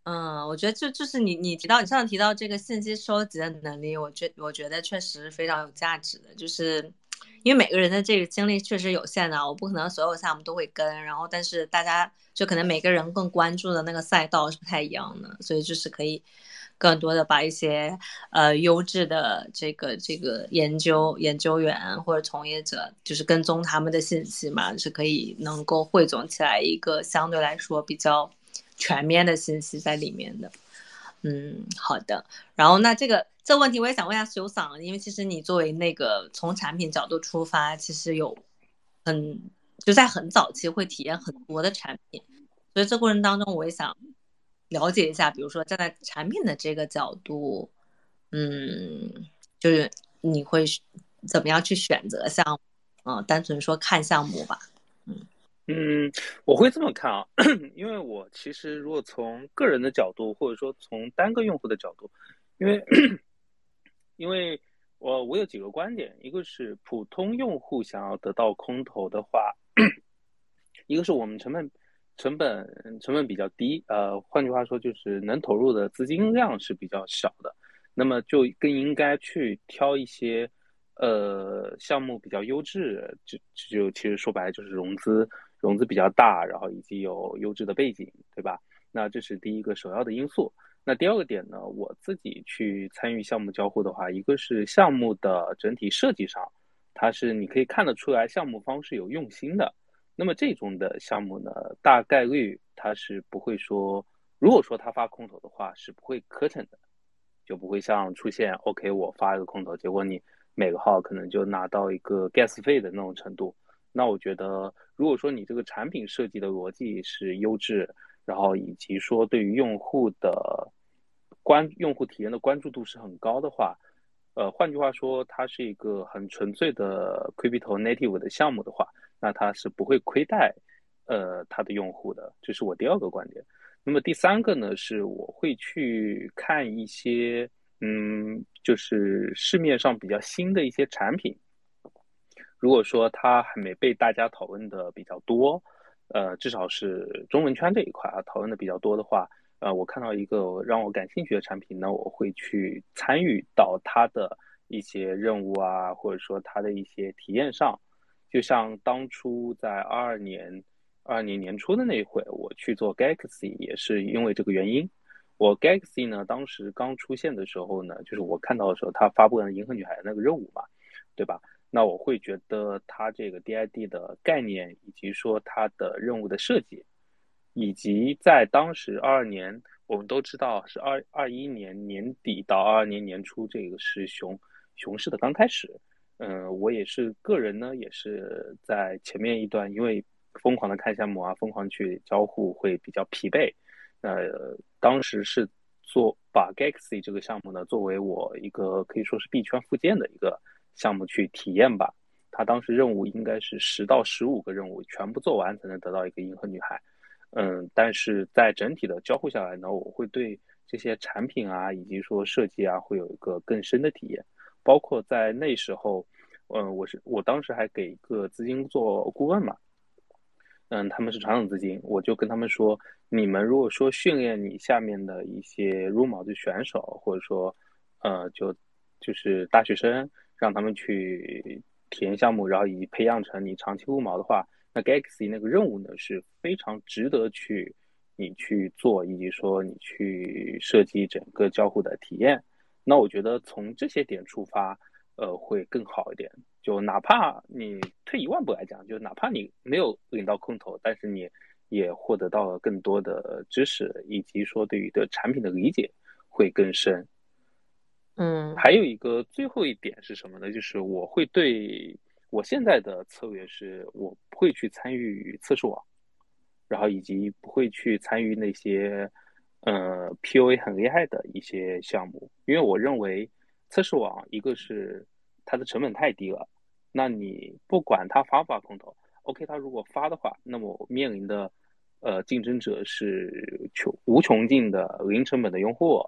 嗯，我觉得就就是你你提到你上次提到这个信息收集的能力，我觉我觉得确实非常有价值的，就是。因为每个人的这个精力确实有限的，我不可能所有项目都会跟，然后但是大家就可能每个人更关注的那个赛道是不太一样的，所以就是可以更多的把一些呃优质的这个这个研究研究员或者从业者，就是跟踪他们的信息嘛，是可以能够汇总起来一个相对来说比较全面的信息在里面的。嗯，好的。然后那这个这问题我也想问一下修桑，因为其实你作为那个从产品角度出发，其实有很就在很早期会体验很多的产品，所以这过程当中我也想了解一下，比如说站在产品的这个角度，嗯，就是你会怎么样去选择项目？嗯，单纯说看项目吧。嗯嗯，我会这么看啊，因为我其实如果从个人的角度，或者说从单个用户的角度，因为因为我我有几个观点，一个是普通用户想要得到空投的话，*clears throat* 一个是我们成本成本成本比较低，呃，换句话说就是能投入的资金量是比较小的，那么就更应该去挑一些呃项目比较优质，就就其实说白了就是融资。融资比较大，然后以及有优质的背景，对吧？那这是第一个首要的因素。那第二个点呢？我自己去参与项目交互的话，一个是项目的整体设计上，它是你可以看得出来项目方是有用心的。那么这种的项目呢，大概率它是不会说，如果说他发空投的话，是不会磕碜的，就不会像出现 OK 我发一个空投，结果你每个号可能就拿到一个 gas 费的那种程度。那我觉得，如果说你这个产品设计的逻辑是优质，然后以及说对于用户的关用户体验的关注度是很高的话，呃，换句话说，它是一个很纯粹的 crypto native 的项目的话，那它是不会亏待呃它的用户的，这是我第二个观点。那么第三个呢，是我会去看一些嗯，就是市面上比较新的一些产品。如果说它还没被大家讨论的比较多，呃，至少是中文圈这一块啊讨论的比较多的话，呃，我看到一个让我感兴趣的产品呢，我会去参与到它的一些任务啊，或者说它的一些体验上。就像当初在二二年二二年年初的那一会，我去做 Galaxy 也是因为这个原因。我 Galaxy 呢，当时刚出现的时候呢，就是我看到的时候，它发布了银河女孩那个任务嘛，对吧？那我会觉得它这个 DID 的概念，以及说它的任务的设计，以及在当时二二年，我们都知道是二二一年年底到二二年年初，这个是熊熊市的刚开始。嗯，我也是个人呢，也是在前面一段，因为疯狂的看项目啊，疯狂去交互，会比较疲惫。呃，当时是做把 Galaxy 这个项目呢，作为我一个可以说是币圈附件的一个。项目去体验吧，他当时任务应该是十到十五个任务全部做完才能得到一个银河女孩，嗯，但是在整体的交互下来呢，我会对这些产品啊以及说设计啊会有一个更深的体验，包括在那时候，嗯，我是我当时还给一个资金做顾问嘛，嗯，他们是传统资金，我就跟他们说，你们如果说训练你下面的一些入毛的选手，或者说，呃，就就是大学生。让他们去体验项目，然后以及培养成你长期务毛的话，那 Galaxy 那个任务呢是非常值得去你去做，以及说你去设计整个交互的体验。那我觉得从这些点出发，呃，会更好一点。就哪怕你退一万步来讲，就哪怕你没有领到空投，但是你也获得到了更多的知识，以及说对于的产品的理解会更深。嗯，还有一个最后一点是什么呢？就是我会对我现在的策略是，我不会去参与测试网，然后以及不会去参与那些呃 POA 很厉害的一些项目，因为我认为测试网一个是它的成本太低了，那你不管它发不发空投，OK，它如果发的话，那么面临的呃竞争者是穷无穷尽的零成本的用户。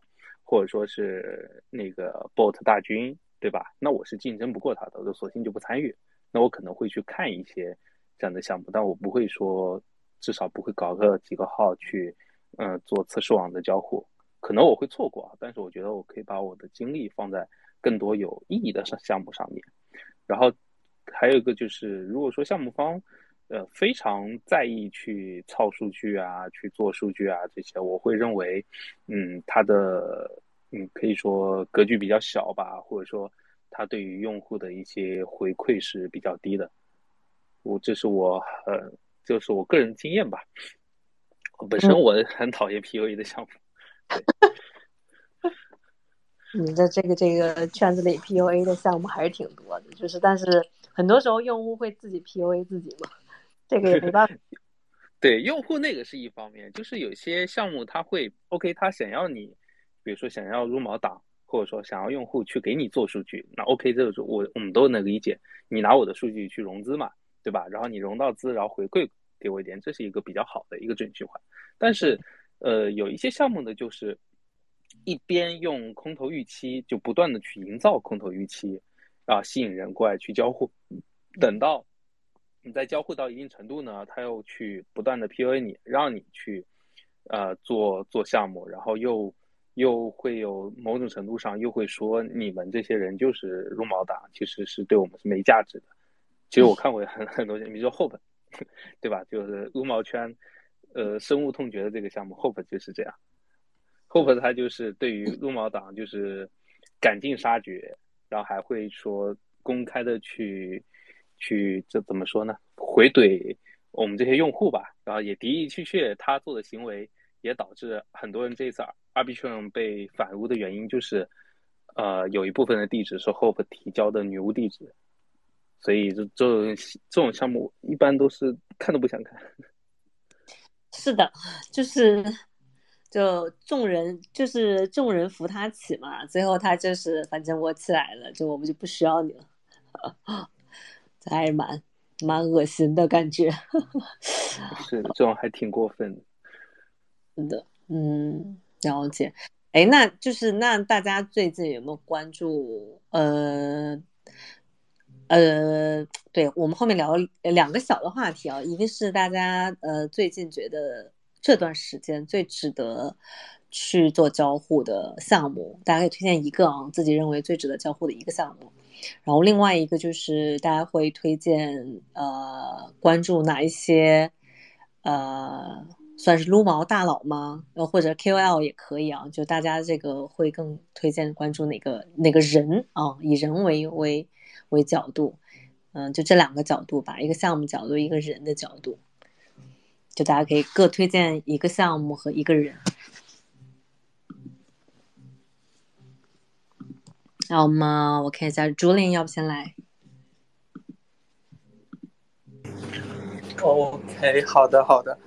或者说是那个 bot 大军，对吧？那我是竞争不过他的，我就索性就不参与。那我可能会去看一些这样的项目，但我不会说，至少不会搞个几个号去，嗯，做测试网的交互。可能我会错过啊，但是我觉得我可以把我的精力放在更多有意义的项项目上面。然后还有一个就是，如果说项目方。呃，非常在意去操数据啊，去做数据啊，这些我会认为，嗯，它的嗯，可以说格局比较小吧，或者说它对于用户的一些回馈是比较低的。我这是我呃，就是我个人经验吧。本身我很讨厌 PUA 的项目。*laughs* 你的这个这个圈子里 PUA 的项目还是挺多的，就是但是很多时候用户会自己 PUA 自己嘛，这个也没办法。*laughs* 对，用户那个是一方面，就是有些项目他会 OK，他想要你，比如说想要入毛党，或者说想要用户去给你做数据，那 OK，这个我我们都能理解，你拿我的数据去融资嘛，对吧？然后你融到资，然后回馈给我一点，这是一个比较好的一个正循环。但是，呃，有一些项目呢，就是。一边用空头预期，就不断的去营造空头预期，啊，吸引人过来去交互。等到你在交互到一定程度呢，他又去不断的 PUA 你，让你去呃做做项目，然后又又会有某种程度上又会说你们这些人就是撸毛党，其实是对我们是没价值的。其实我看过 *laughs* 很很多，比如说 Hope，对吧？就是撸毛圈呃深恶痛绝的这个项目，Hope 就是这样。Hope 他就是对于撸毛党就是赶尽杀绝，然后还会说公开的去去这怎么说呢？回怼我们这些用户吧，然后也的的确确他做的行为也导致很多人这次 Arbitrum 被反污的原因就是，呃，有一部分的地址是 Hope 提交的女巫地址，所以这这种这种项目一般都是看都不想看。*laughs* 是的，就是。就众人就是众人扶他起嘛，最后他就是反正我起来了，就我们就不需要你了，这 *laughs* 还是蛮蛮恶心的感觉。*laughs* 是这种还挺过分的。*laughs* 是的，嗯，了解。哎，那就是那大家最近有没有关注？呃呃，对我们后面聊两个小的话题啊，一个是大家呃最近觉得。这段时间最值得去做交互的项目，大家可以推荐一个啊，自己认为最值得交互的一个项目。然后另外一个就是大家会推荐呃关注哪一些呃算是撸毛大佬吗？呃或者 KOL 也可以啊，就大家这个会更推荐关注哪个哪个人啊？以人为为为角度，嗯，就这两个角度吧，一个项目角度，一个人的角度。就大家可以各推荐一个项目和一个人，那么我看一下朱琳要不先来？OK，好的好的。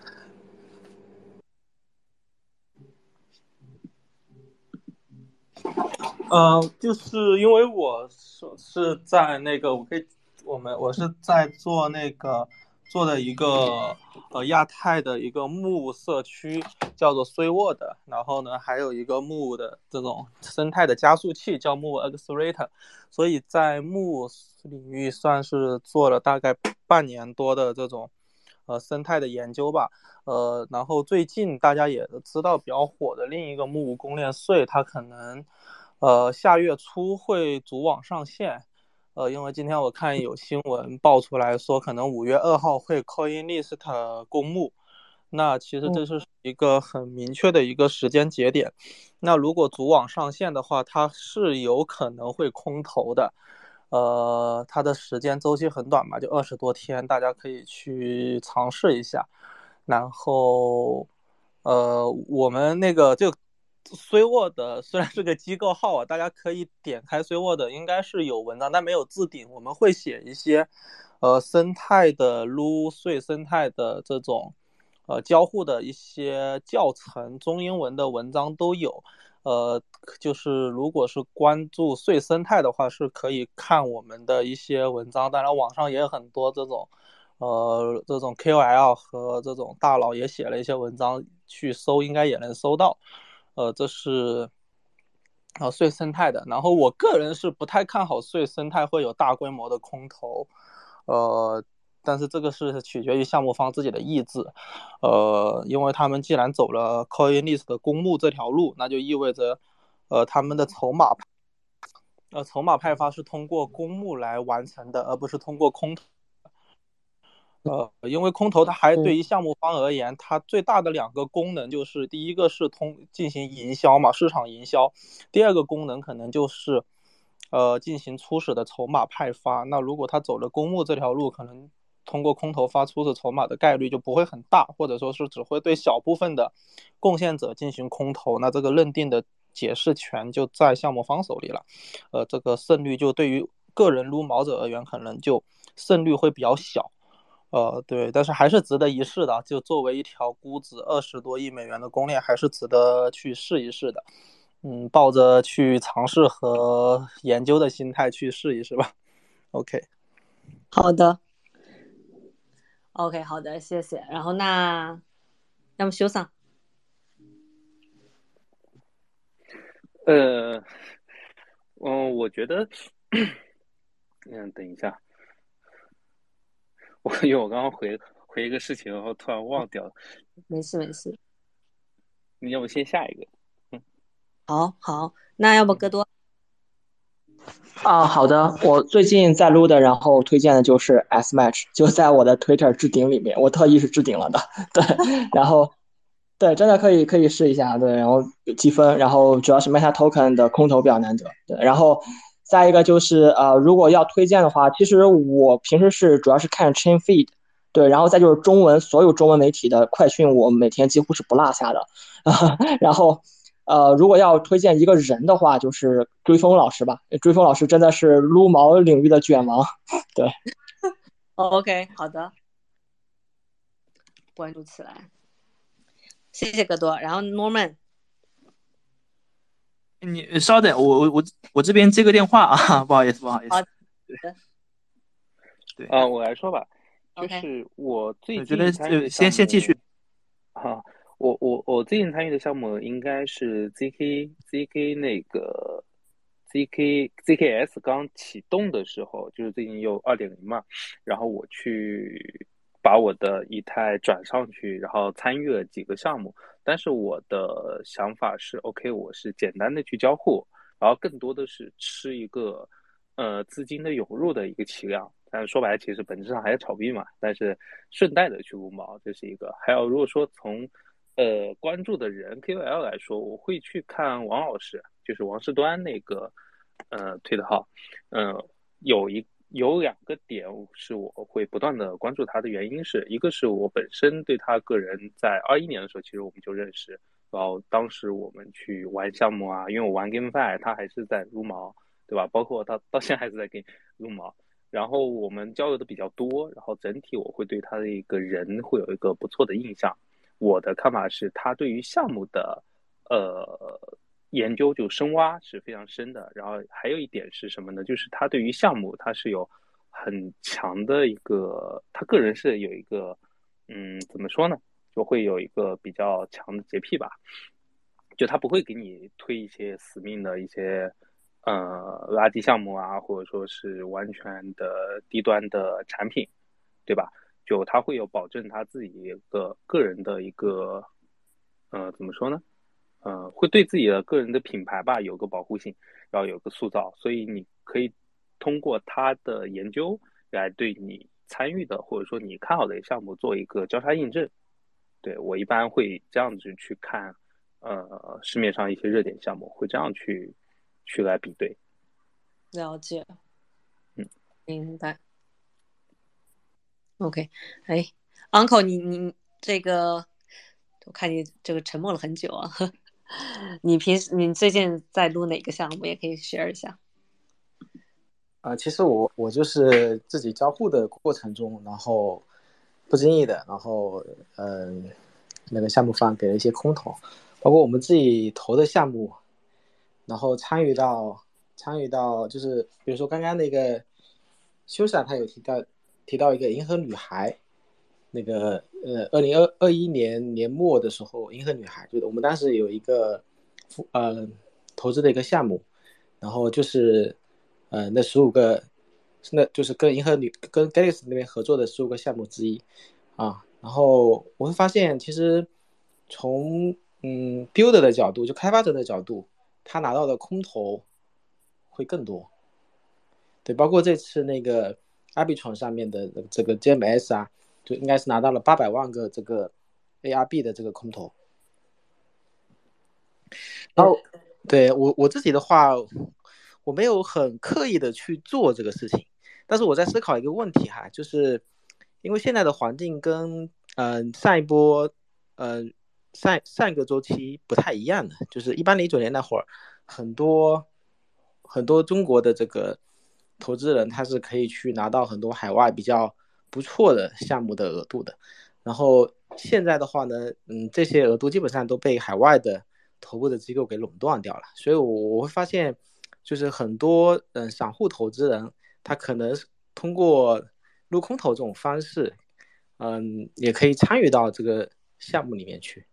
嗯，就是因为我是是在那个，我可以，我们我是在做那个。做的一个呃亚太的一个木社区叫做 s w o r d 然后呢还有一个木的这种生态的加速器叫木 Accelerator，所以在木领域算是做了大概半年多的这种呃生态的研究吧，呃，然后最近大家也知道比较火的另一个木公链税，它可能呃下月初会组网上线。呃，因为今天我看有新闻爆出来说，可能五月二号会 CoinList 公募，那其实这是一个很明确的一个时间节点。那如果主网上线的话，它是有可能会空投的。呃，它的时间周期很短嘛，就二十多天，大家可以去尝试一下。然后，呃，我们那个就。SwiWord 虽然是个机构号啊，大家可以点开 SwiWord，应该是有文章，但没有置顶。我们会写一些，呃，生态的撸碎生态的这种，呃，交互的一些教程，中英文的文章都有。呃，就是如果是关注碎生态的话，是可以看我们的一些文章。当然，网上也有很多这种，呃，这种 KOL 和这种大佬也写了一些文章，去搜应该也能搜到。呃，这是啊税生态的，然后我个人是不太看好税生态会有大规模的空投，呃，但是这个是取决于项目方自己的意志，呃，因为他们既然走了 CoinList 的公募这条路，那就意味着，呃，他们的筹码，呃，筹码派发是通过公募来完成的，而不是通过空投。呃，因为空投它还对于项目方而言，它最大的两个功能就是第一个是通进行营销嘛，市场营销；第二个功能可能就是，呃，进行初始的筹码派发。那如果他走了公募这条路，可能通过空投发初始筹码的概率就不会很大，或者说是只会对小部分的贡献者进行空投。那这个认定的解释权就在项目方手里了，呃，这个胜率就对于个人撸毛者而言，可能就胜率会比较小。呃，对，但是还是值得一试的。就作为一条估值二十多亿美元的公链，还是值得去试一试的。嗯，抱着去尝试和研究的心态去试一试吧。OK，好的。OK，好的，谢谢。然后那，要么修桑。呃，嗯，我觉得，*coughs* 嗯，等一下。我因为我刚刚回回一个事情，然后突然忘掉了。没事没事，你要不先下一个？嗯，好好，那要不戈多？啊，好的，我最近在撸的，然后推荐的就是 S Match，就在我的 Twitter 置顶里面，我特意是置顶了的。对，然后对，真的可以可以试一下。对，然后积分，然后主要是 Meta Token 的空投比较难得。对，然后。再一个就是呃，如果要推荐的话，其实我平时是主要是看 Chain Feed，对，然后再就是中文所有中文媒体的快讯，我每天几乎是不落下的。*laughs* 然后，呃，如果要推荐一个人的话，就是追风老师吧。追风老师真的是撸毛领域的卷王，对。*laughs* OK，好的，关注起来，谢谢戈多。然后 Norman。你稍等，我我我我这边接个电话啊，*laughs* 不好意思，不好意思。好的。对啊，我来说吧，就是我最近觉得先先继续。*laughs* 啊，我我我最近参与的项目应该是 ZK ZK 那个 ZK ZKS 刚启动的时候，就是最近有二点零嘛，然后我去。把我的以太转上去，然后参与了几个项目，但是我的想法是，OK，我是简单的去交互，然后更多的是吃一个，呃，资金的涌入的一个体量。但是说白了，其实本质上还是炒币嘛。但是顺带的去撸毛，这是一个。还有，如果说从，呃，关注的人 KOL 来说，我会去看王老师，就是王世端那个，呃，推的号，嗯，有一。有两个点是我会不断的关注他的原因，是一个是我本身对他个人在二一年的时候，其实我们就认识，然后当时我们去玩项目啊，因为我玩 GameFi，他还是在撸毛，对吧？包括他到现在还是在给撸毛，然后我们交流的比较多，然后整体我会对他的一个人会有一个不错的印象。我的看法是他对于项目的，呃。研究就深挖是非常深的，然后还有一点是什么呢？就是他对于项目他是有很强的一个，他个人是有一个，嗯，怎么说呢？就会有一个比较强的洁癖吧，就他不会给你推一些死命的一些，呃，垃圾项目啊，或者说是完全的低端的产品，对吧？就他会有保证他自己一个个人的一个，呃，怎么说呢？呃，会对自己的个人的品牌吧有个保护性，然后有个塑造，所以你可以通过他的研究来对你参与的或者说你看好的项目做一个交叉印证。对我一般会这样子去看，呃，市面上一些热点项目会这样去去来比对。了解，嗯，明白。OK，哎，Uncle，你你这个，我看你这个沉默了很久啊。*laughs* 你平时你最近在录哪个项目？也可以 share 一下。啊，其实我我就是自己交互的过程中，然后不经意的，然后嗯，那个项目方给了一些空投，包括我们自己投的项目，然后参与到参与到就是比如说刚刚那个修伞，他有提到提到一个银河女孩。那个呃，二零二二一年年末的时候，银河女孩就是我们当时有一个呃投资的一个项目，然后就是呃那十五个，那就是跟银河女跟 Galaxy 那边合作的十五个项目之一啊。然后我会发现，其实从嗯 builder 的角度，就开发者的角度，他拿到的空投会更多。对，包括这次那个 Arbitron 上面的这个 GMS 啊。就应该是拿到了八百万个这个 ARB 的这个空投。然后，对我我自己的话，我没有很刻意的去做这个事情，但是我在思考一个问题哈，就是因为现在的环境跟嗯上一波嗯上上一个周期不太一样的，就是一般一九年那会儿，很多很多中国的这个投资人他是可以去拿到很多海外比较不错的项目的额度的，然后现在的话呢，嗯这些额度基本上都被海外的。头部的机构给垄断掉了，所以我我会发现，就是很多嗯散户投资人，他可能通过撸空投这种方式，嗯，也可以参与到这个项目里面去。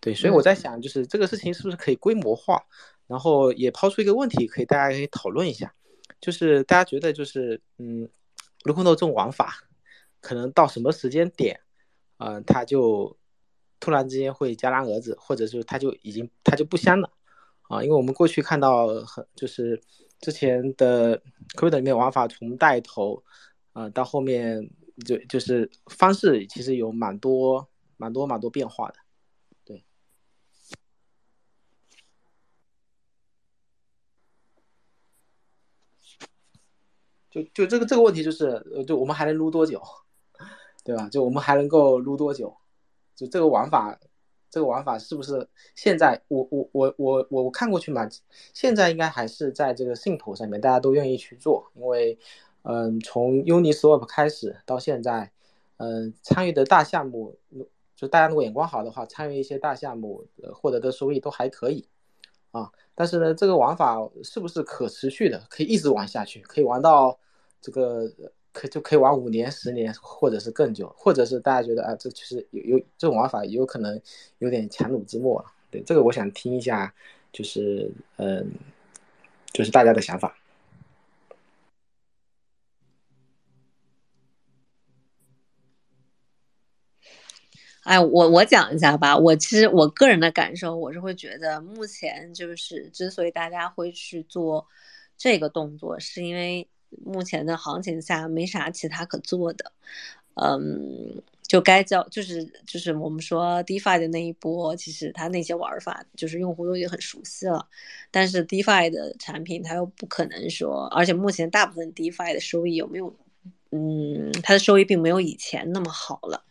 对，所以我在想，就是这个事情是不是可以规模化？然后也抛出一个问题，可以大家可以讨论一下，就是大家觉得就是嗯，撸空头这种玩法，可能到什么时间点，嗯，它就。突然之间会戛然而止，或者是它就已经它就不香了啊！因为我们过去看到很就是之前的 c r y p t 里面玩法从带头啊到后面就就是方式其实有蛮多蛮多蛮多变化的，对。就就这个这个问题就是呃就我们还能撸多久，对吧？就我们还能够撸多久？就这个玩法，这个玩法是不是现在我我我我我看过去嘛？现在应该还是在这个信头上面，大家都愿意去做，因为嗯，从 Uniswap 开始到现在，嗯，参与的大项目，就大家如果眼光好的话，参与一些大项目，获得的收益都还可以啊。但是呢，这个玩法是不是可持续的？可以一直玩下去，可以玩到这个。可就可以玩五年、十年，或者是更久，或者是大家觉得啊，这其实有有这种玩法，有可能有点强弩之末。对这个，我想听一下，就是嗯，就是大家的想法。*laughs* 哎，我我讲一下吧。我其实我个人的感受，我是会觉得，目前就是之所以大家会去做这个动作，是因为。目前的行情下没啥其他可做的，嗯，就该叫就是就是我们说 DeFi 的那一波，其实它那些玩法就是用户都已经很熟悉了，但是 DeFi 的产品它又不可能说，而且目前大部分 DeFi 的收益有没有？嗯，它的收益并没有以前那么好了，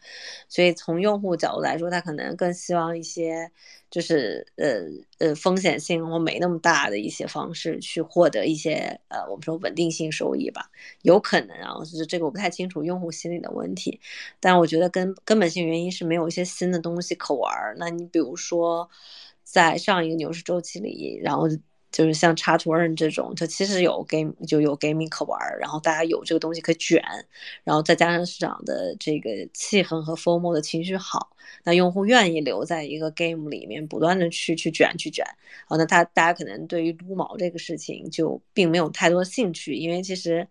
所以从用户角度来说，他可能更希望一些就是呃呃风险性或没那么大的一些方式去获得一些呃我们说稳定性收益吧，有可能啊，就是这个我不太清楚用户心理的问题，但我觉得根根本性原因是没有一些新的东西可玩儿。那你比如说在上一个牛市周期里，然后。就是像插图人这种，它其实有 game 就有 gaming 可玩，然后大家有这个东西可卷，然后再加上市场的这个气氛和 FOMO 的情绪好，那用户愿意留在一个 game 里面不断的去去卷去卷，好，那他大家可能对于撸毛这个事情就并没有太多兴趣，因为其实，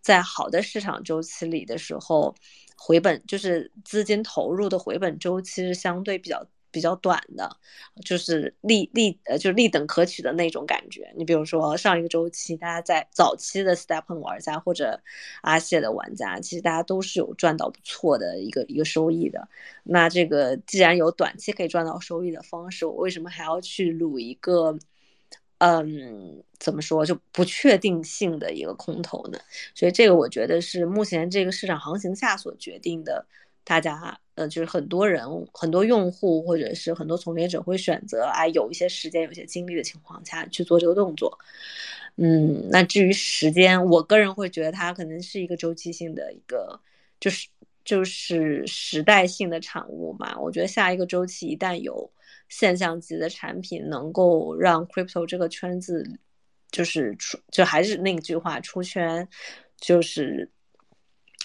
在好的市场周期里的时候，回本就是资金投入的回本周期是相对比较。比较短的，就是立立呃，就立等可取的那种感觉。你比如说上一个周期，大家在早期的 Stepen 玩家或者阿谢的玩家，其实大家都是有赚到不错的一个一个收益的。那这个既然有短期可以赚到收益的方式，我为什么还要去撸一个，嗯，怎么说就不确定性的一个空头呢？所以这个我觉得是目前这个市场行情下所决定的。大家呃，就是很多人、很多用户或者是很多从业者会选择哎，有一些时间、有些精力的情况下去做这个动作。嗯，那至于时间，我个人会觉得它可能是一个周期性的一个，就是就是时代性的产物嘛。我觉得下一个周期一旦有现象级的产品能够让 crypto 这个圈子就是出，就还是那句话，出圈就是。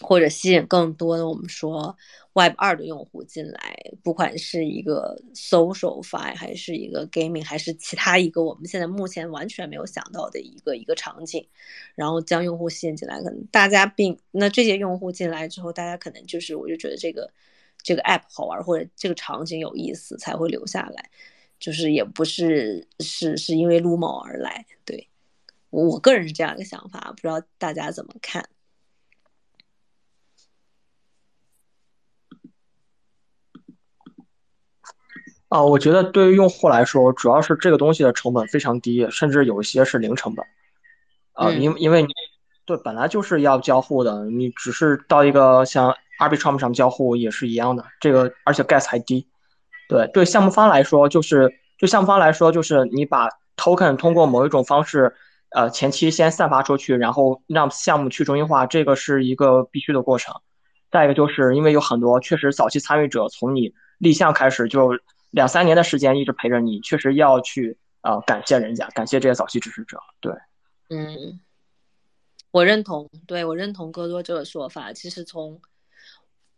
或者吸引更多的我们说 Web 二的用户进来，不管是一个 social fi 还是一个 gaming，还是其他一个我们现在目前完全没有想到的一个一个场景，然后将用户吸引进来，可能大家并那这些用户进来之后，大家可能就是我就觉得这个这个 app 好玩或者这个场景有意思才会留下来，就是也不是是是因为撸猫而来，对。我我个人是这样一个想法，不知道大家怎么看。啊，我觉得对于用户来说，主要是这个东西的成本非常低，甚至有一些是零成本。啊，因因为你对本来就是要交互的，你只是到一个像 Arbitrum 上交互也是一样的。这个而且 gas 还低。对对，项目方来说就是对项目方来说就是你把 token 通过某一种方式，呃，前期先散发出去，然后让项目去中心化，这个是一个必须的过程。再一个就是因为有很多确实早期参与者从你立项开始就两三年的时间一直陪着你，确实要去啊感谢人家，感谢这些早期支持者。对。嗯，我认同，对我认同戈多这个说法。其实从，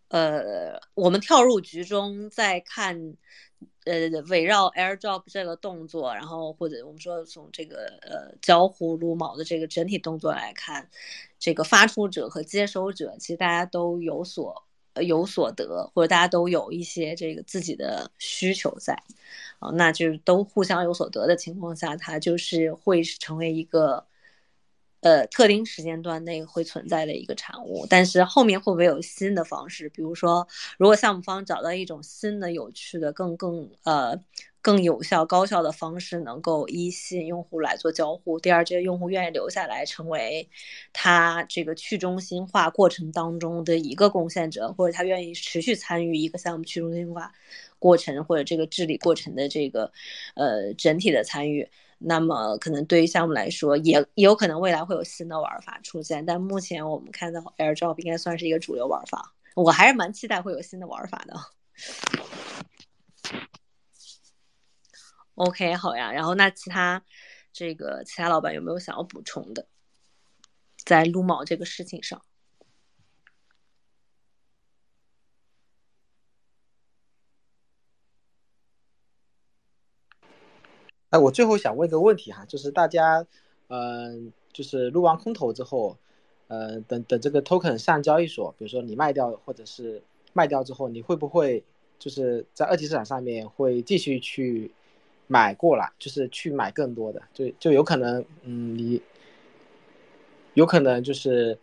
呃，我们跳入局中再看，呃，围绕 AirDrop 这个动作，然后或者我们说从这个呃交互撸毛的这个整体动作来看，这个发出者和接收者其实大家都有所有所得，或者大家都有一些这个自己的需求在，啊，那就是都互相有所得的情况下，它就是会成为一个。呃，特定时间段内会存在的一个产物，但是后面会不会有新的方式？比如说，如果项目方找到一种新的、有趣的、更更呃更有效、高效的方式，能够一吸引用户来做交互；第二，这些用户愿意留下来，成为他这个去中心化过程当中的一个贡献者，或者他愿意持续参与一个项目去中心化过程或者这个治理过程的这个呃整体的参与。那么可能对于项目来说，也有可能未来会有新的玩法出现，但目前我们看到 AirDrop 应该算是一个主流玩法，我还是蛮期待会有新的玩法的。OK，好呀，然后那其他这个其他老板有没有想要补充的，在撸毛这个事情上？哎，我最后想问个问题哈，就是大家，嗯，就是撸完空投之后，呃，等等这个 token 上交易所，比如说你卖掉或者是卖掉之后，你会不会就是在二级市场上面会继续去买过来，就是去买更多的，就就有可能，嗯，你有可能就是，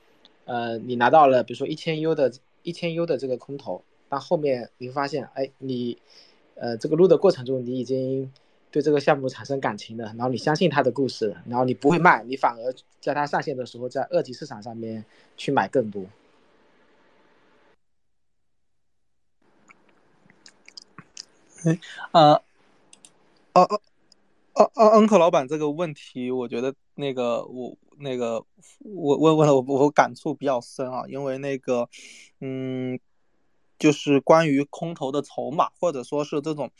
呃，你拿到了比如说一千 U 的一千 U 的这个空投，但后面你会发现，哎，你，呃，这个撸的过程中你已经。对这个项目产生感情的，然后你相信他的故事，然后你不会卖，你反而在他上线的时候，在二级市场上面去买更多。哎，呃，哦哦哦哦，uncle 老板这个问题，我觉得那个我那个我问问了我我感触比较深啊，因为那个嗯。就是关于空投的筹码，或者说是这种，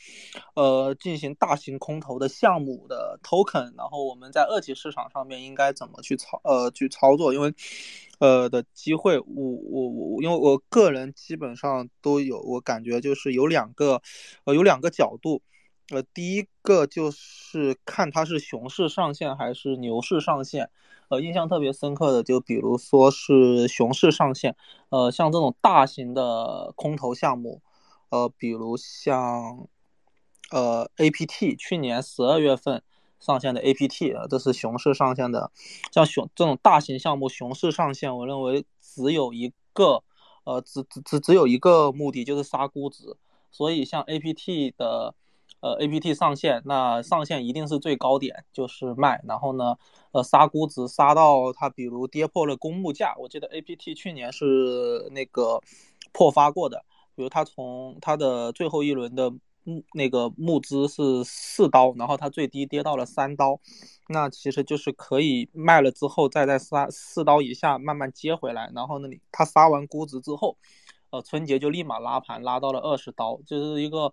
呃，进行大型空投的项目的 token，然后我们在二级市场上面应该怎么去操呃去操作？因为，呃的机会，我我我，因为我个人基本上都有，我感觉就是有两个，呃有两个角度，呃第一个就是看它是熊市上线还是牛市上线。呃，印象特别深刻的，就比如说是熊市上线，呃，像这种大型的空投项目，呃，比如像呃 APT 去年十二月份上线的 APT 啊，这是熊市上线的，像熊这种大型项目熊市上线，我认为只有一个，呃，只只只只有一个目的，就是杀估值，所以像 APT 的。呃，A P T 上线，那上线一定是最高点，就是卖。然后呢，呃，杀估值杀到它，比如跌破了公募价。我记得 A P T 去年是那个破发过的，比如它从它的最后一轮的募那个募资是四刀，然后它最低跌到了三刀，那其实就是可以卖了之后再在杀四刀以下慢慢接回来。然后呢，你它杀完估值之后，呃，春节就立马拉盘拉到了二十刀，就是一个。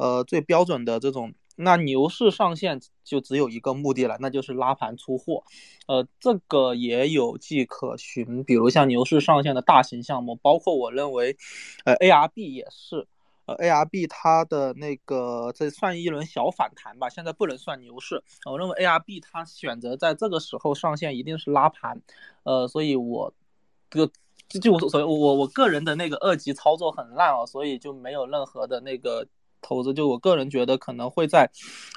呃，最标准的这种，那牛市上线就只有一个目的了，那就是拉盘出货。呃，这个也有迹可循，比如像牛市上线的大型项目，包括我认为，呃，ARB 也是，呃，ARB 它的那个这算一轮小反弹吧，现在不能算牛市。我认为 ARB 它选择在这个时候上线一定是拉盘，呃，所以我这个就我所以，我我个人的那个二级操作很烂哦，所以就没有任何的那个。投资就我个人觉得可能会在，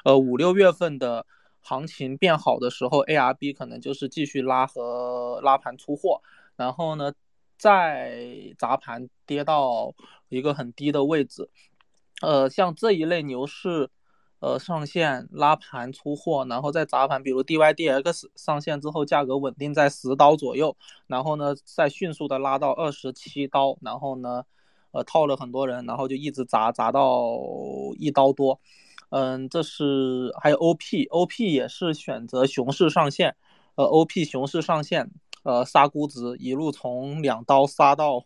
呃五六月份的行情变好的时候，ARB 可能就是继续拉和拉盘出货，然后呢再砸盘跌到一个很低的位置，呃，像这一类牛市，呃，上线拉盘出货，然后再砸盘，比如 DYDX 上线之后价格稳定在十刀左右，然后呢再迅速的拉到二十七刀，然后呢，呃，套了很多人，然后就一直砸砸到一刀多。嗯，这是还有 OP，OP 也是选择熊市上线，呃，OP 熊市上线，呃，杀估值一路从两刀杀到，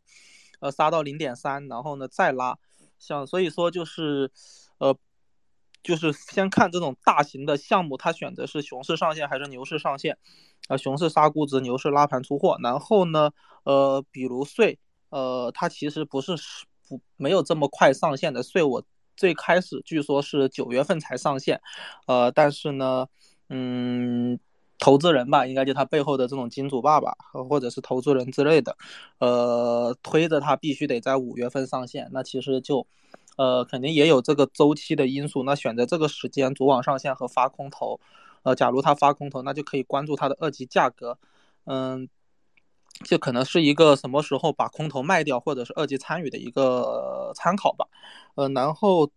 呃，杀到零点三，然后呢再拉，像所以说就是，呃，就是先看这种大型的项目，它选择是熊市上线还是牛市上线，啊，熊市杀估值，牛市拉盘出货，然后呢，呃，比如税，呃，它其实不是不没有这么快上线的所以我。最开始据说是九月份才上线，呃，但是呢，嗯，投资人吧，应该就他背后的这种金主爸爸或者是投资人之类的，呃，推着他必须得在五月份上线。那其实就，呃，肯定也有这个周期的因素。那选择这个时间主网上线和发空头，呃，假如他发空头，那就可以关注它的二级价格，嗯。就可能是一个什么时候把空头卖掉，或者是二级参与的一个参考吧。呃，然后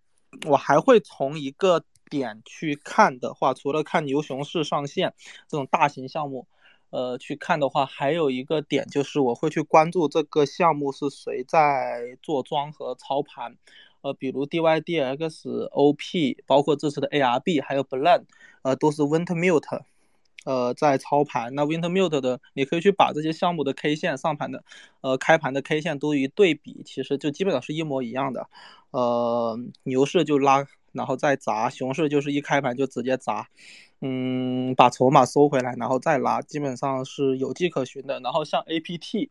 我还会从一个点去看的话，除了看牛熊市上线这种大型项目，呃，去看的话，还有一个点就是我会去关注这个项目是谁在做庄和操盘。呃，比如 DYDX、OP，包括这次的 ARB，还有 Blend，呃，都是 Wintermute。呃，在操盘，那 Wintermute 的，你可以去把这些项目的 K 线上盘的，呃，开盘的 K 线都一对比，其实就基本上是一模一样的。呃，牛市就拉，然后再砸；熊市就是一开盘就直接砸，嗯，把筹码收回来，然后再拉，基本上是有迹可循的。然后像 APT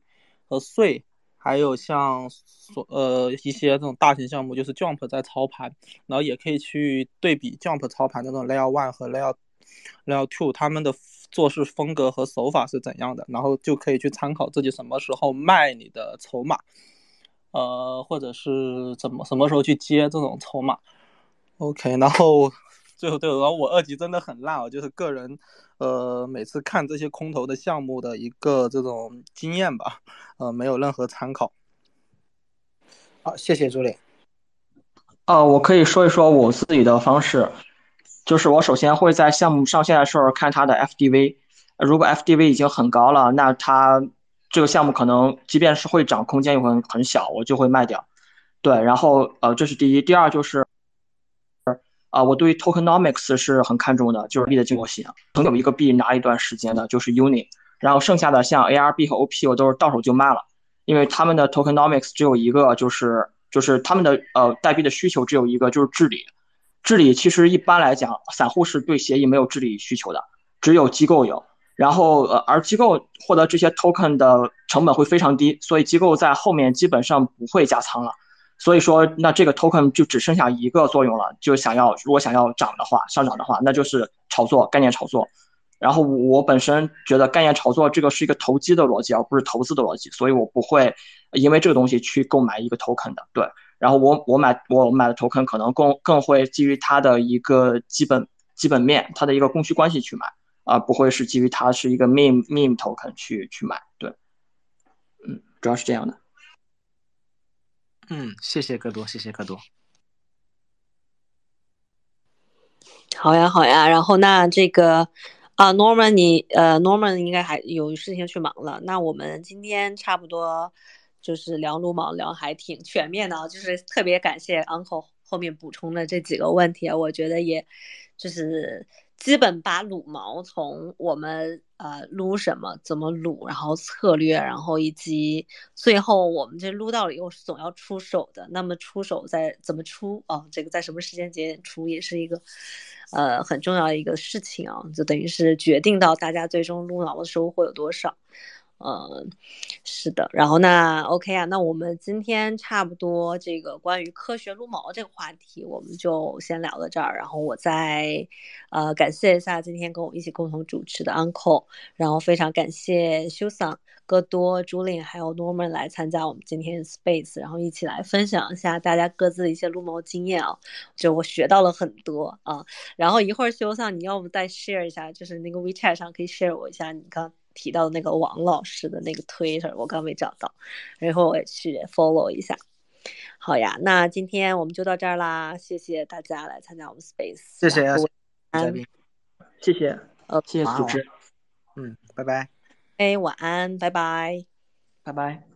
和税，还有像所呃一些这种大型项目，就是 Jump 在操盘，然后也可以去对比 Jump 操盘的那种 Layer One 和 Layer。Layer Two 他们的做事风格和手法是怎样的，然后就可以去参考自己什么时候卖你的筹码，呃，或者是怎么什么时候去接这种筹码。OK，然后最后对，然后我二级真的很烂啊，就是个人呃每次看这些空头的项目的一个这种经验吧，呃，没有任何参考。好，谢谢朱磊。啊，我可以说一说我自己的方式。就是我首先会在项目上线的时候看它的 FDV，如果 FDV 已经很高了，那它这个项目可能即便是会涨，空间也会很小，我就会卖掉。对，然后呃，这是第一，第二就是，啊，我对 Tokenomics 是很看重的，就是币的经过性。曾有一个币拿一段时间的，就是 Uni，然后剩下的像 ARB 和 OP 我都是到手就卖了，因为他们的 Tokenomics 只有一个，就是就是他们的呃代币的需求只有一个，就是治理。治理其实一般来讲，散户是对协议没有治理需求的，只有机构有。然后呃，而机构获得这些 token 的成本会非常低，所以机构在后面基本上不会加仓了。所以说，那这个 token 就只剩下一个作用了，就想要如果想要涨的话，上涨的话，那就是炒作概念炒作。然后我本身觉得概念炒作这个是一个投机的逻辑，而不是投资的逻辑，所以我不会因为这个东西去购买一个 token 的。对。然后我我买我买的 token 可能更更会基于它的一个基本基本面，它的一个供需关系去买，而不会是基于它是一个 meme meme token 去去买。对，嗯，主要是这样的。嗯，谢谢戈多，谢谢戈多。好呀，好呀。然后那这个啊，Norman，你呃，Norman 应该还有事情去忙了。那我们今天差不多。就是聊撸毛聊还挺全面的啊，就是特别感谢 uncle 后面补充的这几个问题啊，我觉得也就是基本把撸毛从我们呃撸什么怎么撸，然后策略，然后以及最后我们这撸到了以后是总要出手的，那么出手在怎么出啊？这个在什么时间节点出也是一个呃很重要的一个事情啊，就等于是决定到大家最终撸毛的收获有多少。嗯，是的，然后那 OK 啊，那我们今天差不多这个关于科学撸毛这个话题，我们就先聊到这儿。然后我再呃感谢一下今天跟我一起共同主持的 Uncle，然后非常感谢修桑、戈多、朱琳还有 Norman 来参加我们今天 Space，然后一起来分享一下大家各自的一些撸毛经验啊，就我学到了很多啊。然后一会儿修桑，你要不再 share 一下，就是那个 WeChat 上可以 share 我一下你刚。提到的那个王老师的那个 Twitter，我刚没找到，然后我也去 follow 一下。好呀，那今天我们就到这儿啦，谢谢大家来参加我们 Space，谢谢然后嘉宾，谢谢，呃，谢谢组织，嗯，拜拜。哎，晚安，拜拜。拜拜。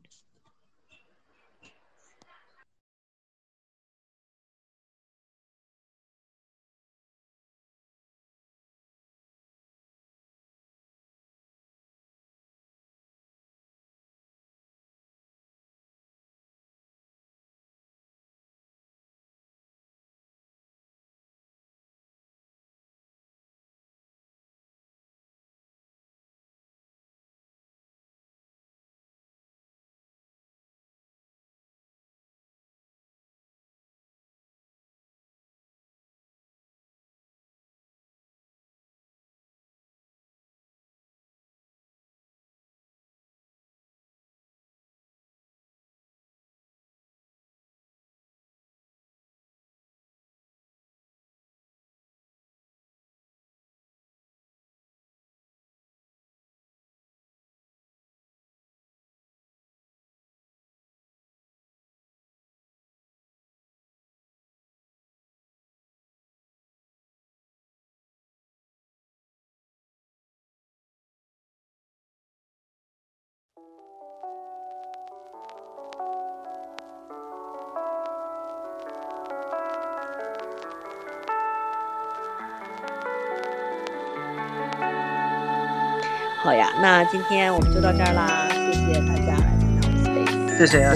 好呀，那今天我们就到这儿啦，谢谢大家来参加我们 Space，谢谢啊，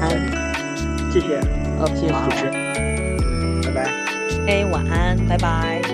安，谢谢，呃，谢谢组织。拜拜。哎，晚安，拜拜。